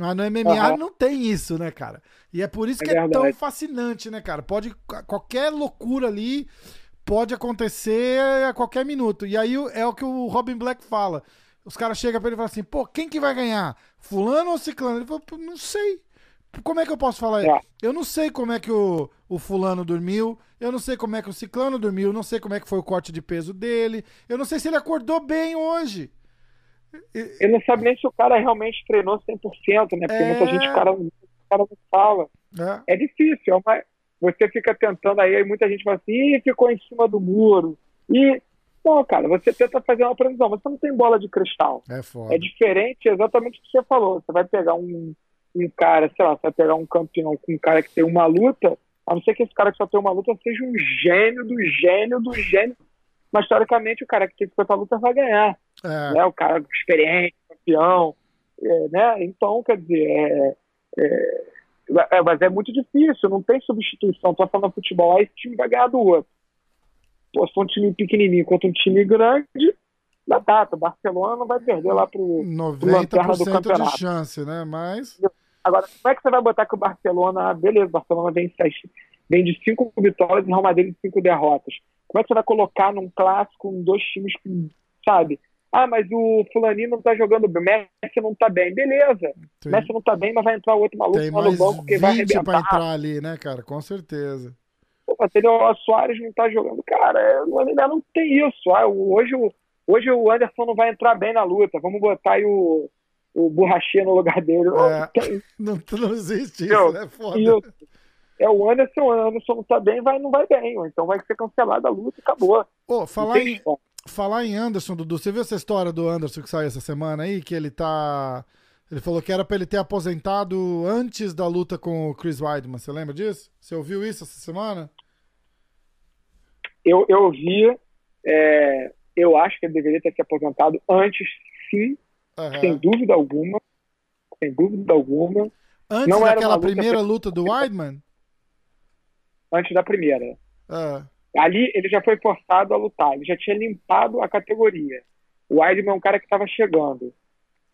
Mas no MMA Aham. não tem isso, né, cara? E é por isso É que é tão fascinante, né, cara? Pode qualquer loucura ali pode acontecer a qualquer minuto. E aí é o que o Robin Black fala. Os caras chegam pra ele e falam assim: pô, quem que vai ganhar? Fulano ou Ciclano? Ele falou: "Pô, não sei. Como é que eu posso falar? É. Eu não sei como é que o, o fulano dormiu, eu não sei como é que o ciclano dormiu, não sei como é que foi o corte de peso dele, eu não sei se ele acordou bem hoje. Ele não sabe nem se o cara realmente treinou 100%, né? Porque É. muita gente, o cara, o cara não fala. né? É difícil, é uma- você fica tentando aí, aí muita gente fala assim, Ih, ficou em cima do muro. E, não, cara, você tenta fazer uma previsão, você não tem bola de cristal. É foda. É diferente exatamente o que você falou. Você vai pegar um, um cara, sei lá, você vai pegar um campeão com um cara que tem uma luta, a não ser que esse cara que só tem uma luta seja um gênio do gênio do gênio. Mas, teoricamente, o cara que foi pra luta vai ganhar. É, Né? O cara experiente, campeão. é, né? Então, quer dizer, é, é, é, mas é muito difícil, não tem substituição. Tô falando futebol, aí esse time vai ganhar do outro. Pô, se for um time pequenininho contra um time grande, dá data. O Barcelona não vai perder lá pro, 90% de campeonato. chance, né? Mas. Agora, como é que você vai botar que o Barcelona, beleza, o Barcelona vem, vem de cinco vitórias e o Real Madrid de cinco derrotas. Como é que você vai colocar num clássico dois times que, sabe? Ah, mas o fulaninho não tá jogando bem, Messi não tá bem. Beleza, Tem, Messi não tá bem, mas vai entrar outro maluco tem lá no banco que vai 20 pra arrebentar. entrar ali, né, cara? Com certeza. Pô, mas ele, o Soares não tá jogando. Cara, é, ainda não tem isso. Ah, o- hoje, o- hoje o Anderson não vai entrar bem na luta. Vamos botar aí o, o borrachinha no lugar dele. É. Tem- Não, não existe isso, né? Foda. isso. É o Anderson, o Anderson não tá bem, vai, não vai bem. Então vai ser cancelada a luta e acabou. Ô, Não falar em. Falar em Anderson, Dudu, você viu essa história do Anderson que saiu essa semana aí? Que ele tá. Ele falou que era pra ele ter aposentado antes da luta com o Chris Weidman. Você lembra disso? Você ouviu isso essa semana? Eu, eu vi, é, eu acho que ele deveria ter se aposentado antes, sim, Aham. sem dúvida alguma. Sem dúvida alguma. Antes não daquela luta primeira luta do Weidman? Antes da primeira. Ah, Ali ele já foi forçado a lutar, ele já tinha limpado a categoria. O Weidman é um cara que estava chegando.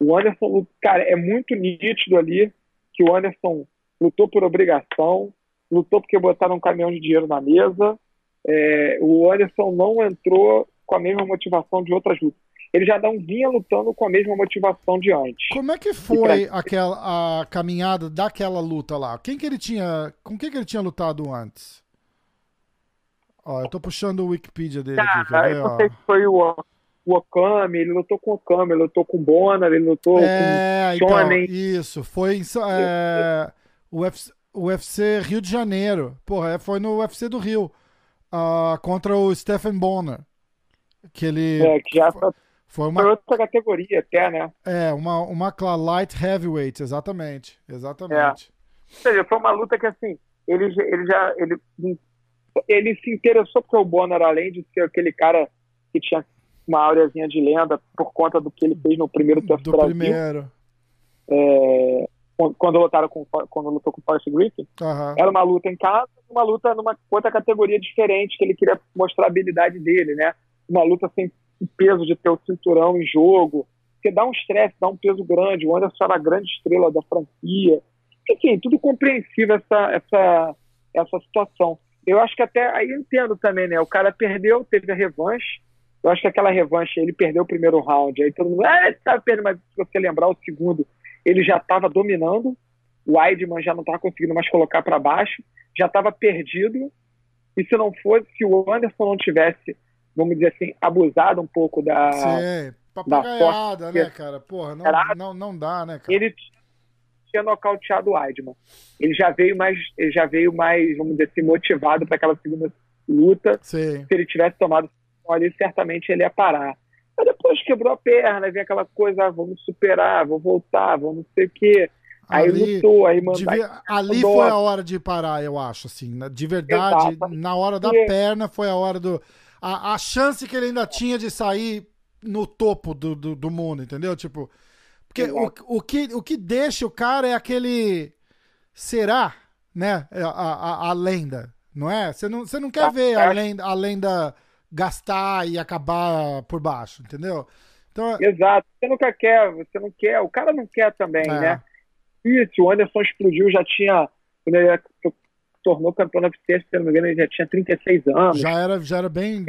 O Anderson, cara, é muito nítido ali que o Anderson lutou por obrigação, lutou porque botaram um caminhão de dinheiro na mesa. É, o Anderson não entrou com a mesma motivação de outras lutas. Ele já não vinha lutando com a mesma motivação de antes. Como é que foi aquela, a caminhada daquela luta lá? Quem que ele tinha. Com quem que ele tinha lutado antes? Ó, eu tô puxando o Wikipedia dele aqui, quer eu não sei se foi o, o Okami, ele lutou com o Okami, ele lutou com o Bonner, ele lutou É, com o então, Shonen. isso. Foi em é, o UFC, UFC Rio de Janeiro. Porra, é, foi no UFC do Rio. ah, contra o Stephen Bonner. Que ele. É, que já foi Foi foi uma, outra categoria até, né? é, uma, uma light heavyweight, exatamente. Exatamente. Ou seja, foi uma luta que assim, ele, já- ele já ele, ele se interessou porque o Bonner, além de ser aquele cara que tinha uma aureazinha de lenda por conta do que ele fez no primeiro TUF Do Brasil, primeiro. é, quando, lutaram com quando lutou com o Forrest Griffin, Aham. era uma luta em casa, uma luta numa outra categoria diferente que ele queria mostrar a habilidade dele, né? Uma luta sem o peso de ter o cinturão em jogo, porque dá um estresse, dá um peso grande. O Anderson era a grande estrela da franquia. Enfim, tudo compreensível essa, essa, essa situação. Eu acho que até aí eu entendo também, né? O cara perdeu, teve a revanche. Eu acho que aquela revanche, ele perdeu o primeiro round. Aí todo mundo, ah, ele tava perdendo, mas se você lembrar o segundo, ele já estava dominando. O Weidman já não estava conseguindo mais colocar para baixo, já estava perdido. E se não fosse, se o Anderson não tivesse, vamos dizer assim, abusado um pouco da. Sim, papagaiada, forte- né, cara? Porra, não, Era- não, não dá, né, cara? Ele tinha nocauteado o Weidman. Ele já veio mais, ele já veio mais, vamos dizer assim, motivado para aquela segunda luta. Sim. Se ele tivesse tomado ali, certamente ele ia parar. Mas depois quebrou a perna, vem aquela coisa, ah, vamos superar, vou voltar, vou não sei o quê. Aí Ali, lutou, aí mandou. devia- ali mandou- foi a hora de parar, eu acho, assim. De verdade, Exato. na hora da E- perna foi a hora do. A, a chance que ele ainda tinha de sair no topo do, do, do mundo, entendeu? Tipo. Porque o, o, que, o que deixa o cara é aquele. Será, né? A, a, a lenda, não é? Você não, você não quer Tá, ver a lenda, a lenda gastar e acabar por baixo, entendeu? Então, Exato. Você nunca quer, você não quer, o cara não quer também, É. né? Isso, o Anderson explodiu, já tinha. Quando ele tornou campeão da UFC, se não me engano, ele já tinha 36 anos. já era, já era bem.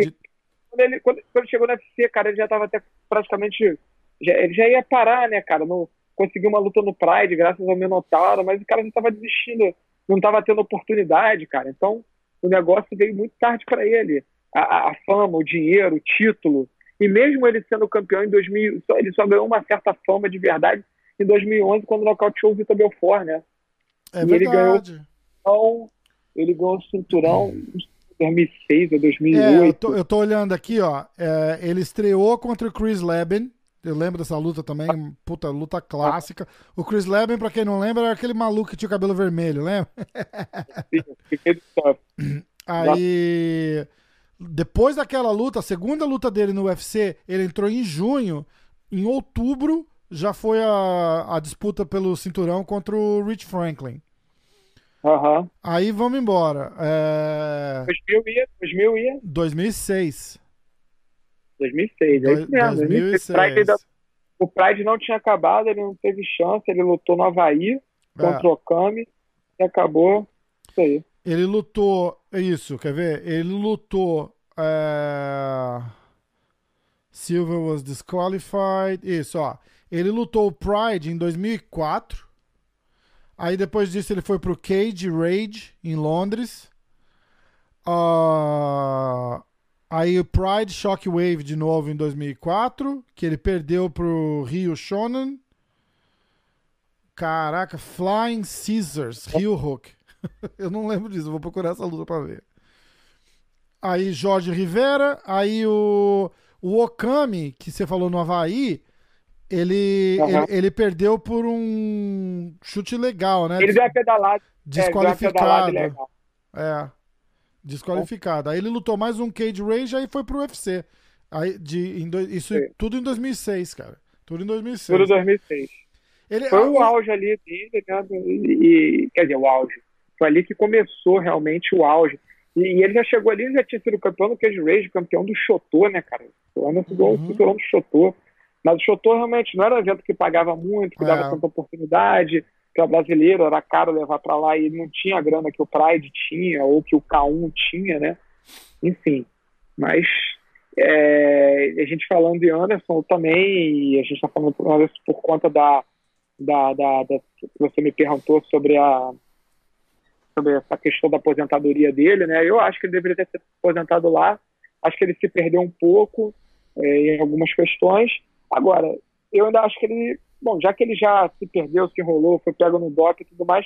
Quando, ele, quando, quando chegou na UFC, cara, ele já estava até praticamente. Já, ele já ia parar, né, cara? No, conseguiu uma luta no Pride, graças ao Minotauro, mas o cara já estava desistindo, não estava tendo oportunidade, cara. Então, o negócio veio muito tarde para ele. A, a- fama, o dinheiro, o título. E mesmo ele sendo campeão em 2000, só- ele só ganhou uma certa fama de verdade em 2011, quando nocauteou o Vitor Belfort, né? É E ele verdade. Então, ele ganhou o cinturão em 2006 ou É, 2008. eu tô, eu tô olhando aqui, ó. é, ele estreou contra o Chris Leben. Eu lembro dessa luta também, puta, luta clássica. O Chris Leben, pra quem não lembra, era aquele maluco que tinha o cabelo vermelho, lembra? Aí, depois daquela luta, a segunda luta dele no UFC, ele entrou em junho. Em outubro, já foi a, a disputa pelo cinturão contra o Rich Franklin. Aham. Aí vamos embora. É, 2000 ia, 2000 ia, 2006. 2006, é isso mesmo. 2006. O Pride, ainda- o Pride não tinha acabado, ele não teve chance, ele lutou no Havaí contra É. o Okami e acabou isso aí. Ele lutou. Isso, quer ver? Ele lutou. É... Silver was disqualified. Isso, ó. Ele lutou o Pride em 2004. Aí depois disso ele foi pro Cage Rage em Londres. Ah, aí o Pride Shockwave de novo em 2004, que ele perdeu pro Rio Shonen. Caraca, Flying Scissors, Rio Hook. Eu não lembro disso, vou procurar essa luta pra ver. Aí Jorge Rivera, aí o, o Okami, que você falou no Havaí, ele, Aham. ele, ele perdeu por um chute legal, né? Ele deu a pedalada. Desqualificado. É, a pedalada legal. É. Desqualificado. Aí ele lutou mais um Cage Rage aí foi pro UFC. Aí, de, em dois- isso Sim. tudo em 2006, cara. Tudo em 2006. Tudo 2006. Ele, Foi ah, o auge ali dele, né? E, e- quer dizer, o auge. Foi ali que começou realmente o auge. E, e ele já chegou ali, já tinha sido campeão do Cage Rage, campeão do Chotô, né, cara? O Anderson ganhou Uhum. do Chotô. Mas o Chotô realmente não era um evento que pagava muito, que É. dava tanta oportunidade, que era brasileiro, era caro levar pra lá e não tinha a grana que o Pride tinha, ou que o K1 tinha, né? Enfim. Mas é, a gente falando de Anderson também, a gente está falando do Anderson por conta da, da, da, da- que você me perguntou sobre a sobre essa questão da aposentadoria dele, né? Eu acho que ele deveria ter se aposentado lá. Acho que ele se perdeu um pouco é, em algumas questões. Agora, eu ainda acho que ele, bom, já que ele já se perdeu, se enrolou, foi pego no DOP e tudo mais,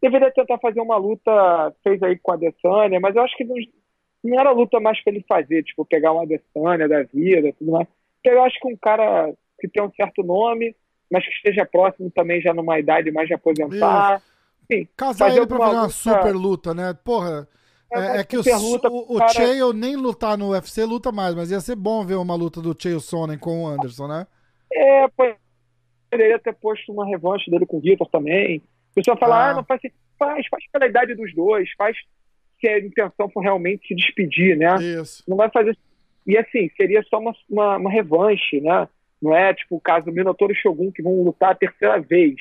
deveria tentar fazer uma luta, fez aí com a Adesanya, mas eu acho que não, não era a luta mais pra ele fazer, tipo, pegar uma Adesanya da vida, tudo mais. Porque eu acho que um cara que tem um certo nome, mas que esteja próximo também já numa idade mais de aposentar. Enfim, Casar ele pra fazer uma luta- super luta, né? Porra. É, É, é que o, luta o, cara- Chael nem lutar no UFC luta mais, mas ia ser bom ver uma luta do Chael Sonnen com o Anderson, né? É, poderia ter posto uma revanche dele com o Vitor também. A pessoa fala, Ah. ah, não faz sentido. Faz, faz pela idade dos dois, faz se a intenção for realmente se despedir, né? Isso. Não vai fazer. E assim, seria só uma, uma, uma revanche, né? Não é tipo o caso do Minotauro e Shogun que vão lutar a terceira vez.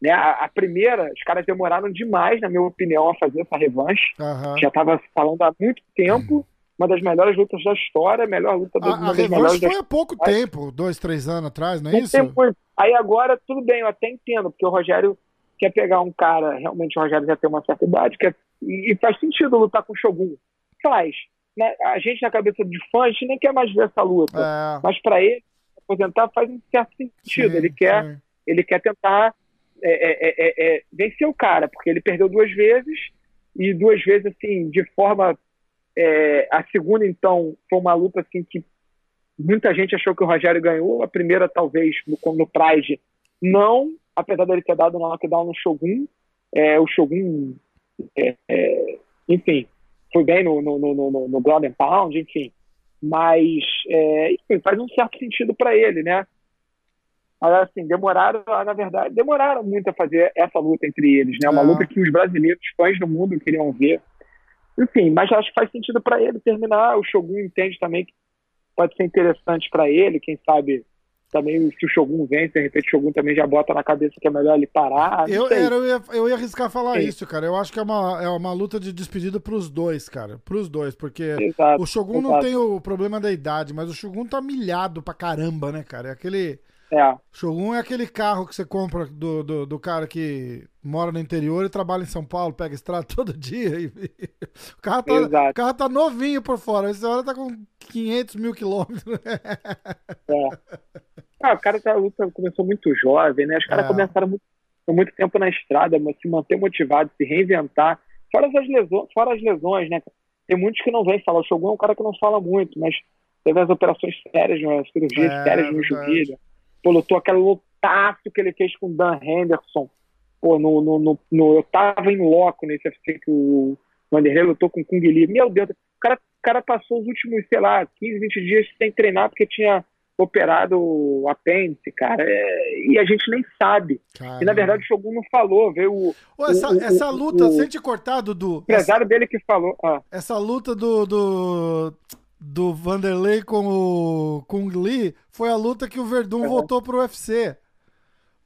Né? A, a primeira, os caras demoraram demais, na minha opinião, a fazer essa revanche. Aham. Já estava falando há muito tempo. Uma das melhores lutas da história, a melhor luta do, A, a revanche foi há pouco tempo, dois, três anos atrás, não é não isso? tem muito. Aí agora, tudo bem, eu até entendo, porque o Rogério quer pegar um cara, realmente o Rogério já tem uma certa idade, quer, e, faz sentido lutar com o Shogun. Faz. Né? A gente, na cabeça de fã, a gente nem quer mais ver essa luta. É, Mas para ele, aposentar faz um certo sentido. sim, ele, quer, sim. ele quer tentar é, é, é, é, é, vencer o cara, porque ele perdeu duas vezes, e duas vezes, assim, de forma. a segunda, então, foi uma luta assim que muita gente achou que o Rogério ganhou. A primeira, talvez, no, no Pride, não, apesar dele ter dado uma knockdown no Shogun. É, o Shogun, é, é, enfim, foi bem no, no, no, no, no Ground and Pound, enfim. Mas, é, enfim, faz um certo sentido para ele, né? Mas, assim, demoraram, na verdade, demoraram muito a fazer essa luta entre eles, né? Uma É. luta que os brasileiros, fãs do mundo, queriam ver. Enfim, mas acho que faz sentido para ele terminar. O Shogun entende também que pode ser interessante para ele, quem sabe também se o Shogun vence, de repente o Shogun também já bota na cabeça que é melhor ele parar. não Eu, era, eu, ia, eu ia arriscar falar Sim. isso, cara. Eu acho que é uma, é uma luta de despedida pros dois, cara. Pros dois, porque Exato, o Shogun não exato. tem o problema da idade, mas o Shogun tá milhado pra caramba, né, cara? É aquele. É, Shogun é aquele carro que você compra do, do, do cara que mora no interior e trabalha em São Paulo, pega estrada todo dia. E, o, carro tá, Exato. o carro tá novinho por fora. Essa hora tá com 500 mil quilômetros. é. Ah, o cara tá, começou muito jovem, né? Os caras É. começaram muito, muito tempo na estrada, mas se manter motivado, se reinventar. Fora as lesões, fora as lesões, né? Tem muitos que não vêm falar. O Shogun é um cara que não fala muito, mas teve as operações sérias, né? as cirurgias É, sérias no joelho. Pô, lutou aquele lutaço que ele fez com o Dan Henderson. Pô, no, no, no, no- eu tava em loco nesse UFC que o Vanderlei lutou com o Kung Lee. Meu Deus, o cara, o cara passou os últimos, sei lá, 15, 20 dias sem treinar porque tinha operado o apêndice, cara. É, e a gente nem sabe. E na verdade o Shogun não falou, veio o, Ô, essa, o- essa luta, o- sem te cortar, Dudu. o empresário dele que falou. Ah, Essa luta do, do, do Vanderlei com o Kung Lee foi a luta que o Verdun Uhum. voltou pro UFC.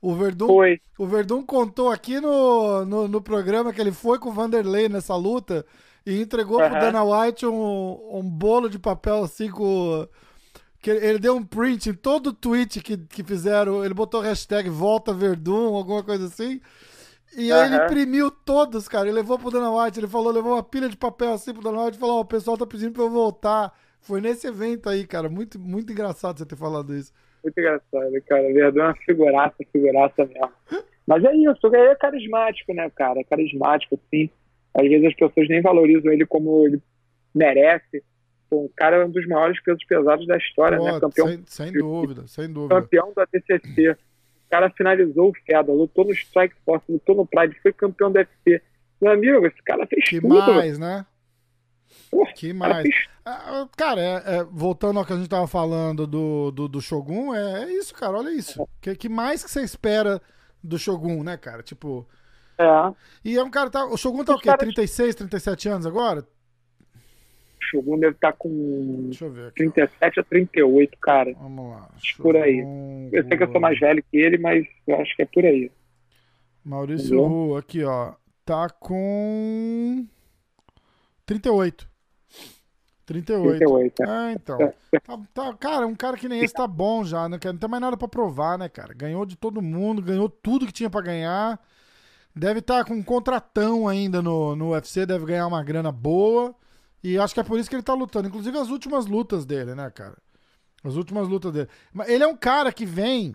O Verdun, foi. o Verdun contou aqui no, no, no programa que ele foi com o Vanderlei nessa luta e entregou pro Uhum. Dana White um, um bolo de papel assim com. Que ele, ele deu um print em todo o tweet que, que fizeram. Ele botou hashtag Volta Verdun, alguma coisa assim. E aí ele Aham. imprimiu todos, cara. Ele levou pro Dana White, ele falou, levou uma pilha de papel assim pro Dana White e falou: Ó, o pessoal tá pedindo pra eu voltar. Foi nesse evento aí, cara. Muito, muito engraçado você ter falado isso. Muito engraçado, cara. Verdun é uma figuraça, figuraça mesmo. Mas é isso, ele é carismático, né, cara? É carismático, sim. Às vezes as pessoas nem valorizam ele como ele merece. Pô, o cara é um dos maiores pesos pesados da história, Pô, né? Campeão. Sem, sem, dúvida, sem dúvida. Campeão da TCC. O cara finalizou o FEDA, lutou no Strike Force, lutou no Pride, foi campeão da UFC. Meu amigo, esse cara fez que tudo. mais, né? Porra, que mais. Cara, cara é, é, voltando ao que a gente tava falando do, do, do Shogun, é, é, isso, cara, olha isso. O que, que mais que você espera do Shogun, né, cara? Tipo. É. E é um cara. Tá, o Shogun tá o quê? 36, 37 anos agora? O Shogun deve estar tá com Deixa eu ver aqui, 37 ó. a 38, cara. Vamos lá. Shogun, por aí. Eu sei que eu sou mais velho que ele, mas eu acho que é por aí. Maurício Ru, aqui, ó. Tá com 38. 38. 38 é. Ah, então. Tá, tá, cara, um cara que nem esse tá bom já, né? Não tem mais nada pra provar, né, cara? Ganhou de todo mundo, ganhou tudo que tinha pra ganhar. Deve estar tá com um contratão ainda no, no UFC, deve ganhar uma grana boa. E acho que é por isso que ele tá lutando. Inclusive as últimas lutas dele, né, cara? As últimas lutas dele. Mas ele é um cara que vem.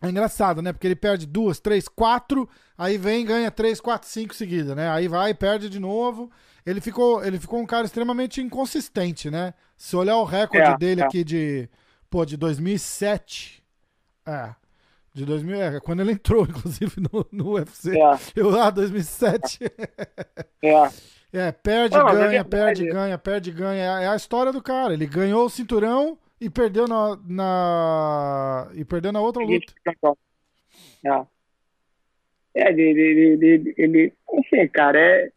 É engraçado, né? Porque ele perde duas, três, quatro, aí vem ganha três, quatro, cinco seguidas, né? Aí vai, perde de novo ele ficou, ele ficou um cara extremamente inconsistente, né? Se olhar o recorde é, dele é. aqui de, pô, de 2007, é, de 2000, é, quando ele entrou, inclusive, no, no UFC. É. Eu, ah, 2007. É. É, perde, Não, ganha, perde, ganha, perde, ganha. É a história do cara. Ele ganhou o cinturão e perdeu na, na e perdeu na outra luta. É. É, ele, ele, ele, ele, enfim, cara, é,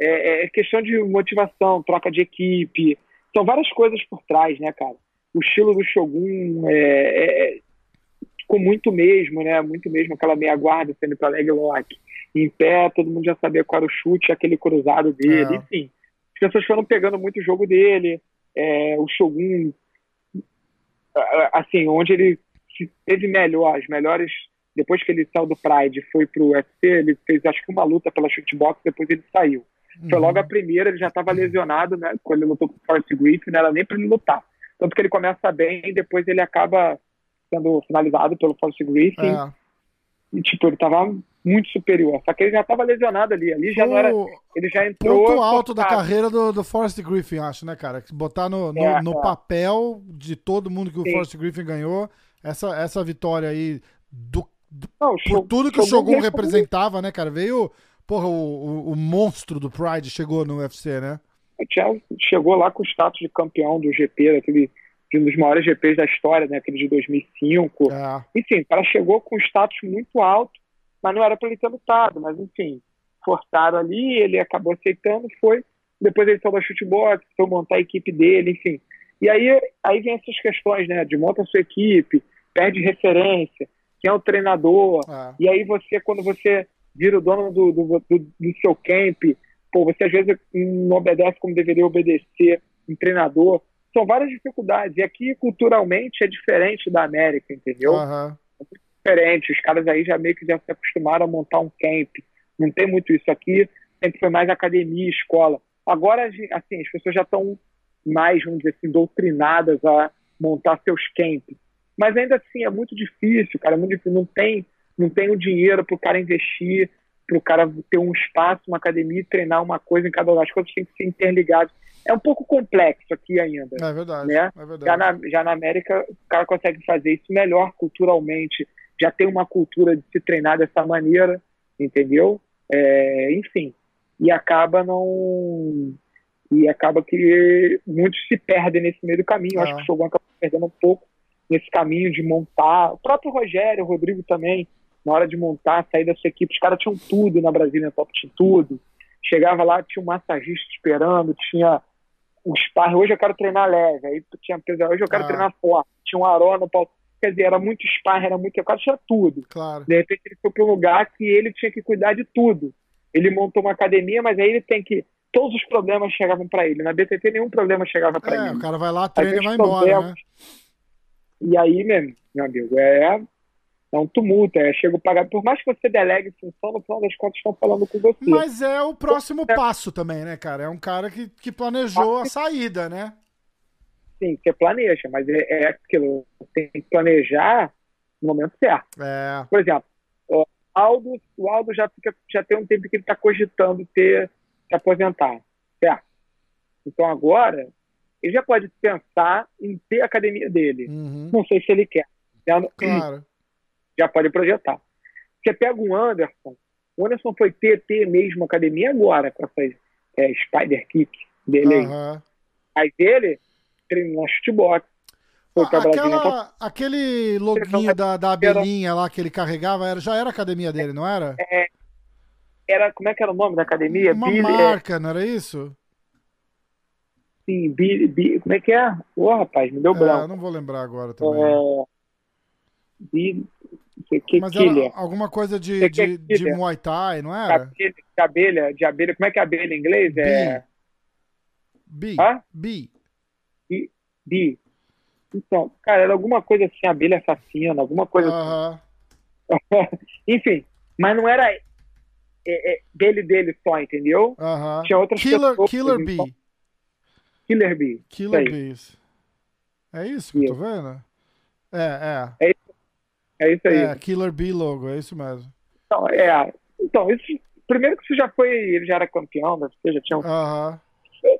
é, é, questão de motivação, troca de equipe. São várias coisas por trás, né, cara? O estilo do Shogun é, é, ficou muito mesmo, né? Muito mesmo aquela meia guarda sendo para leg lock. Em pé, todo mundo já sabia qual era o chute, aquele cruzado dele, é. enfim. As pessoas foram pegando muito o jogo dele. É, o Shogun, assim, onde ele teve melhor, as melhores depois que ele saiu do Pride foi pro UFC, ele fez acho que uma luta pela shootbox, depois ele saiu. Foi logo a primeira, ele já estava lesionado, né? Quando ele lutou com o Forrest Griffin, não era nem para ele lutar. Tanto que ele começa bem e depois ele acaba sendo finalizado pelo Forrest Griffin. É. E, tipo, ele estava muito superior. Só que ele já estava lesionado ali. Ali já o... não era. Ele já entrou. Ponto alto da carreira do, do Forrest Griffin, acho, né, cara? Botar no, no, é, no é. papel de todo mundo que o. Forrest Griffin ganhou, essa, essa vitória aí do. do não, por tudo que o Shogun representava, né, cara? Veio Porra, o, o, o, monstro do Pride chegou no UFC, né? Chegou lá com o status de campeão do GP, daquele, de um dos maiores GPs da história, né? Aquele de 2005. É. Enfim, o cara chegou com um status muito alto, mas não era para ele ter lutado. Mas, enfim, forçaram ali, ele acabou aceitando, foi. Depois ele saiu da chutebox, foi montar a equipe dele, enfim. E aí, aí vem essas questões, né? De monta a sua equipe, perde referência, quem é o treinador. É. E aí você, quando você vira o dono do, do, do, do seu camp, pô, você às vezes não obedece como deveria obedecer um treinador. São várias dificuldades. E aqui, culturalmente, é diferente da América, entendeu? Uhum. Diferente. Os caras aí já meio que já se acostumaram a montar um camp. Não tem muito isso aqui. Sempre foi mais academia, escola. Agora, assim, as pessoas já estão mais, vamos dizer assim, doutrinadas a montar seus camps. Mas ainda assim, é muito difícil, cara. É muito difícil. Não tem não tem o dinheiro para o cara investir, para o cara ter um espaço, uma academia e treinar uma coisa em cada lugar. As coisas têm que ser interligadas. É um pouco complexo aqui ainda. É verdade. Né? É verdade. Já, na, já na América, o cara consegue fazer isso melhor culturalmente, já tem uma cultura de se treinar dessa maneira, entendeu? É, enfim. E acaba não. E acaba que muitos se perdem nesse meio do caminho. É. Acho que o Shogun acaba perdendo um pouco nesse caminho de montar. O próprio Rogério, o Rodrigo também, na hora de montar, sair da sua equipe, os caras tinham tudo na Brasília Top, tinha tudo. Chegava lá, tinha um massagista esperando, tinha o sparring, hoje eu quero treinar leve, aí tinha, hoje eu quero ah. treinar forte, tinha um aró no pau. Quer dizer, era muito sparring, era muito. O cara tinha tudo. Claro. De repente ele foi para um lugar que ele tinha que cuidar de tudo. Ele montou uma academia, mas aí ele tem que. Todos os problemas chegavam para ele. Na BTT nenhum problema chegava para é, ele. O cara vai lá, treina e vai embora. Né? E aí, meu, meu amigo, é é um tumulto, é, chega pagar. Por mais que você delegue função, no final das contas estão falando com você. Mas é o próximo é. passo também, né, cara? É um cara que, que planejou a saída, né? Sim, você planeja, mas é, é aquilo, tem que planejar no momento certo. É. Por exemplo, Aldo, o Aldo já, fica, já tem um tempo que ele está cogitando ter se aposentar, certo? Então agora ele já pode pensar em ter a academia dele. Uhum. Não sei se ele quer. Já, Claro. já pode projetar. Você pega o Anderson, o Anderson foi ter, ter mesmo academia agora com essas é, Spider Kick dele aí. Aham. Mas ele treinou na chutebox, foi pra Brasília. Aquela, aquele loginho da, da abelhinha lá que ele carregava, era, já era a academia dele, não era? era, como é que era o nome da academia? Uma Billy, é, marca, não era isso? sim, Billy, Billy- como é que é? Ô, rapaz, me deu É, branco. não vou lembrar agora também. É, Billy, que, Mas era alguma coisa de, de, de? Muay Thai, não era? de abelha, de abelha, como é que é abelha em inglês? É Bi. Hã? Bi. bi. Então, cara, era alguma coisa assim, abelha assassina, alguma coisa assim. Enfim, mas não era é, é, dele, dele só, entendeu? Tinha outras Killer, pessoas, Killer Bee. Killer Bee. Killer isso. Bees. É isso que eu tô vendo? É, É isso é. aí. É, Killer Bee logo, é isso mesmo. Então, é, então, isso, primeiro que isso já foi, ele já era campeão, né? Você já tinha um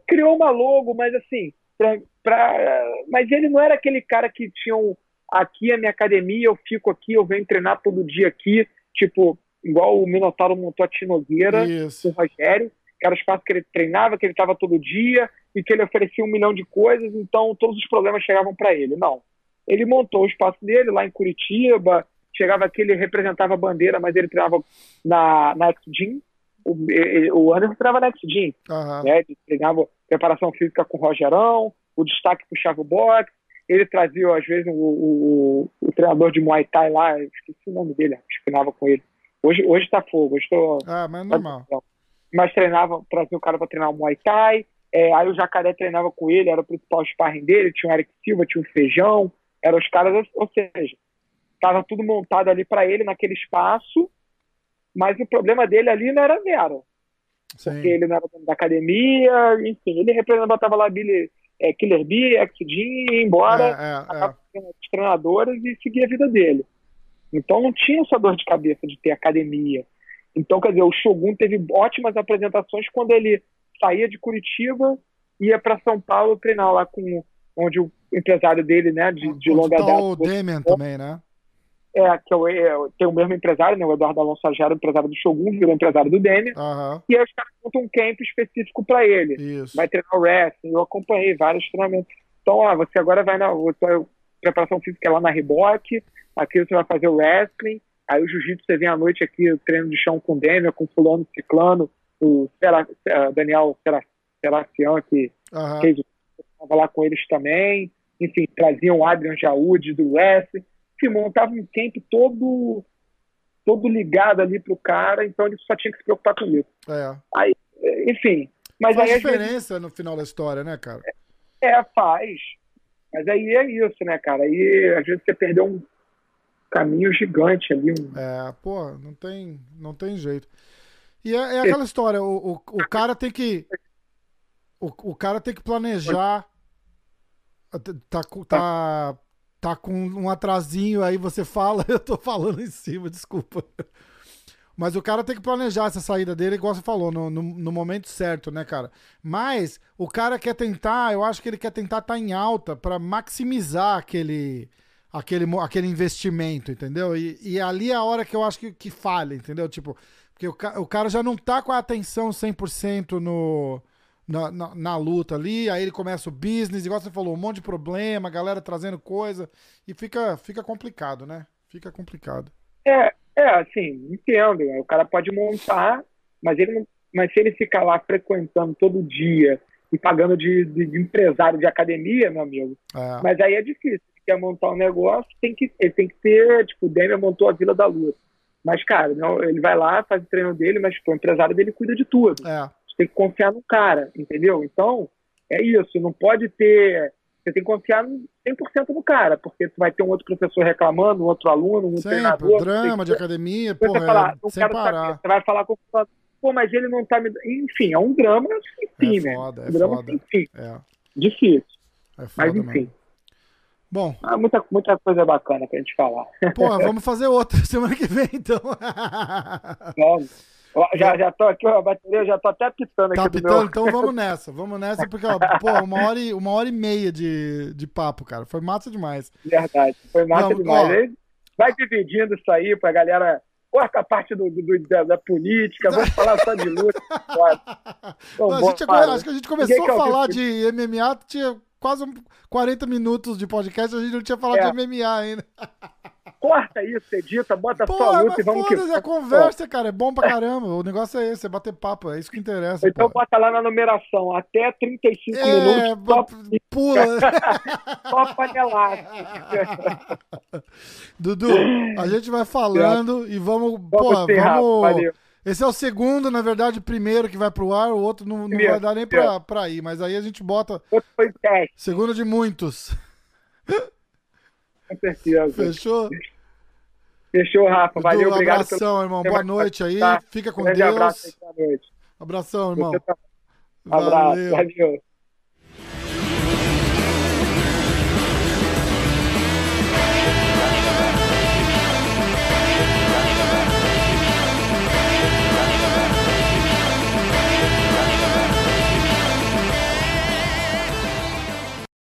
criou uma logo, mas assim, pra, pra- mas ele não era aquele cara que tinha um, aqui é minha academia, eu fico aqui, eu venho treinar todo dia aqui, tipo, igual o Minotauro montou a Tinogueira o. Rogério, que era o espaço que ele treinava, que ele estava todo dia e que ele oferecia um milhão de coisas, então todos os problemas chegavam para ele. Não. Ele montou o espaço dele lá em Curitiba, chegava aqui, ele representava a bandeira, mas ele treinava na, na X-Gym. O, o Anderson treinava na X-Gym Aham. né? Ele treinava preparação física com o Rogerão, o destaque puxava o boxe, ele trazia, às vezes, o, o, o treinador de Muay Thai lá, esqueci o nome dele, treinava com ele. Hoje, hoje tá fogo, hoje tô. Ah, mas é normal. Mas treinava, trazia o cara para treinar o Muay Thai, é, aí o Jacaré treinava com ele, era o principal sparring dele, tinha o Eric Silva, tinha o Feijão, eram os caras, ou seja, tava tudo montado ali para ele naquele espaço, mas o problema dele ali não era zero porque Sim. ele não era dono da academia, enfim, ele representava tava lá Billy, é, Killer Bee, X-Gym, ia embora, É, é, é. os treinadores e seguir a vida dele. Então não tinha essa dor de cabeça de ter academia. Então, quer dizer, o Shogun teve ótimas apresentações quando ele saía de Curitiba ia para São Paulo treinar lá com onde o empresário dele, né, de, de longa tá data, o Damian também, né? É, que é o- é, tem o mesmo empresário, né, o Eduardo Alonso já era empresário do Shogun, virou empresário do Demian, Aham. e aí os caras montam um camp específico para ele Isso. vai treinar o wrestling. Eu acompanhei vários treinamentos. Então, ó, você agora vai na a tua preparação física é lá na Reboque, aqui você vai fazer o wrestling, aí o jiu-jitsu você vem à noite aqui, o treino de chão com o Demian, com o fulano ciclano, o Sera, Daniel Sera- Serafian, que Aham. fez o lá com eles também. Enfim, traziam o Adrian Jaúde do wrestling. Montava um camp todo todo ligado ali pro cara, então ele só tinha que se preocupar com isso. É. Eh, Enfim, mas Faz aí vezes diferença no final da história, né, cara? É, faz. Mas aí é isso, né, cara? Aí às vezes você perdeu um caminho gigante ali. Um... É, pô, não tem, não tem jeito. E é, é aquela história, o, o, o cara tem que. O, o cara tem que planejar. Tá, com- tá, tá com um atrasinho, aí você fala, eu tô falando em cima, desculpa. Mas o cara tem que planejar essa saída dele, igual você falou, no, no, no momento certo, né, cara? Mas o cara quer tentar, eu acho que ele quer tentar estar em alta pra maximizar aquele, aquele, aquele investimento, entendeu? E, e ali é a hora que eu acho que, que falha, entendeu? Tipo, porque o, o cara já não tá com a atenção 100% no, na, na, na luta ali, aí ele começa o business, igual você falou, um monte de problema, a galera trazendo coisa, e fica, fica complicado, né? Fica complicado. É, é, assim, entendo. né? O cara pode montar, mas ele não- mas se ele ficar lá frequentando todo dia e pagando de, de- de empresário de academia, meu amigo, É, mas aí é difícil. Se quer montar um negócio, tem que, ele tem que ter, tipo, o Demian montou a Vila da Luz. Mas, cara, não, ele vai lá, faz o treino dele, mas pô, o empresário dele cuida de tudo. é, tem que confiar no cara, entendeu? Então, é isso. Não pode ter. Você tem que confiar 100% no cara, porque tu vai ter um outro professor reclamando, um outro aluno, um sempre, treinador. drama de você, academia, você, porra, falar, é, sem quero saber. parar. Você vai falar com o fulano, pô, mas ele não tá me. Enfim, é um drama sem fim, É né? foda, é um drama foda. sem fim. É, Difícil. é foda Mas enfim. Bom. Ah, muita, muita coisa bacana pra gente falar. Porra, vamos fazer outra semana que vem, então. Vamos. Já, já tô aqui, ó, a bateria já tô até pitando tá aqui pitando, meu... então vamos nessa. Vamos nessa, porque, ó, pô, uma hora e, uma hora e meia de, de papo, cara. Foi massa demais. Verdade, foi massa Não, demais. ó. Vai dividindo isso aí pra galera. Corta a parte do, do- da, da política, vamos falar só de luta. Então, gente, acho que a gente começou a falar de MMA, tinha quase um 40 minutos de podcast, a gente não tinha falado É. de MMA ainda. Corta isso, edita, bota Pô, só luta e vamos que é conversa, cara, é bom pra caramba. O negócio é esse, é bater papo, é isso que interessa. Então pô. bota lá na numeração, até 35 É, minutos, só, pula. só panelaço. Dudu, a gente vai falando e vamos. Vamos vamos. valeu. Esse é o segundo, na verdade, o primeiro que vai pro ar, o outro não, não vai dar nem pra, pra ir, mas aí a gente bota Outro foi teste, segundo de muitos. com certeza. Fechou? Fechou, Rafa. Dudu, Valeu, obrigado. abração, irmão. pelo- Boa noite aí. Tá. Fica com Grande Deus. abraço aí, boa noite. Abração, irmão. Tá- Abraço, Valeu. valeu.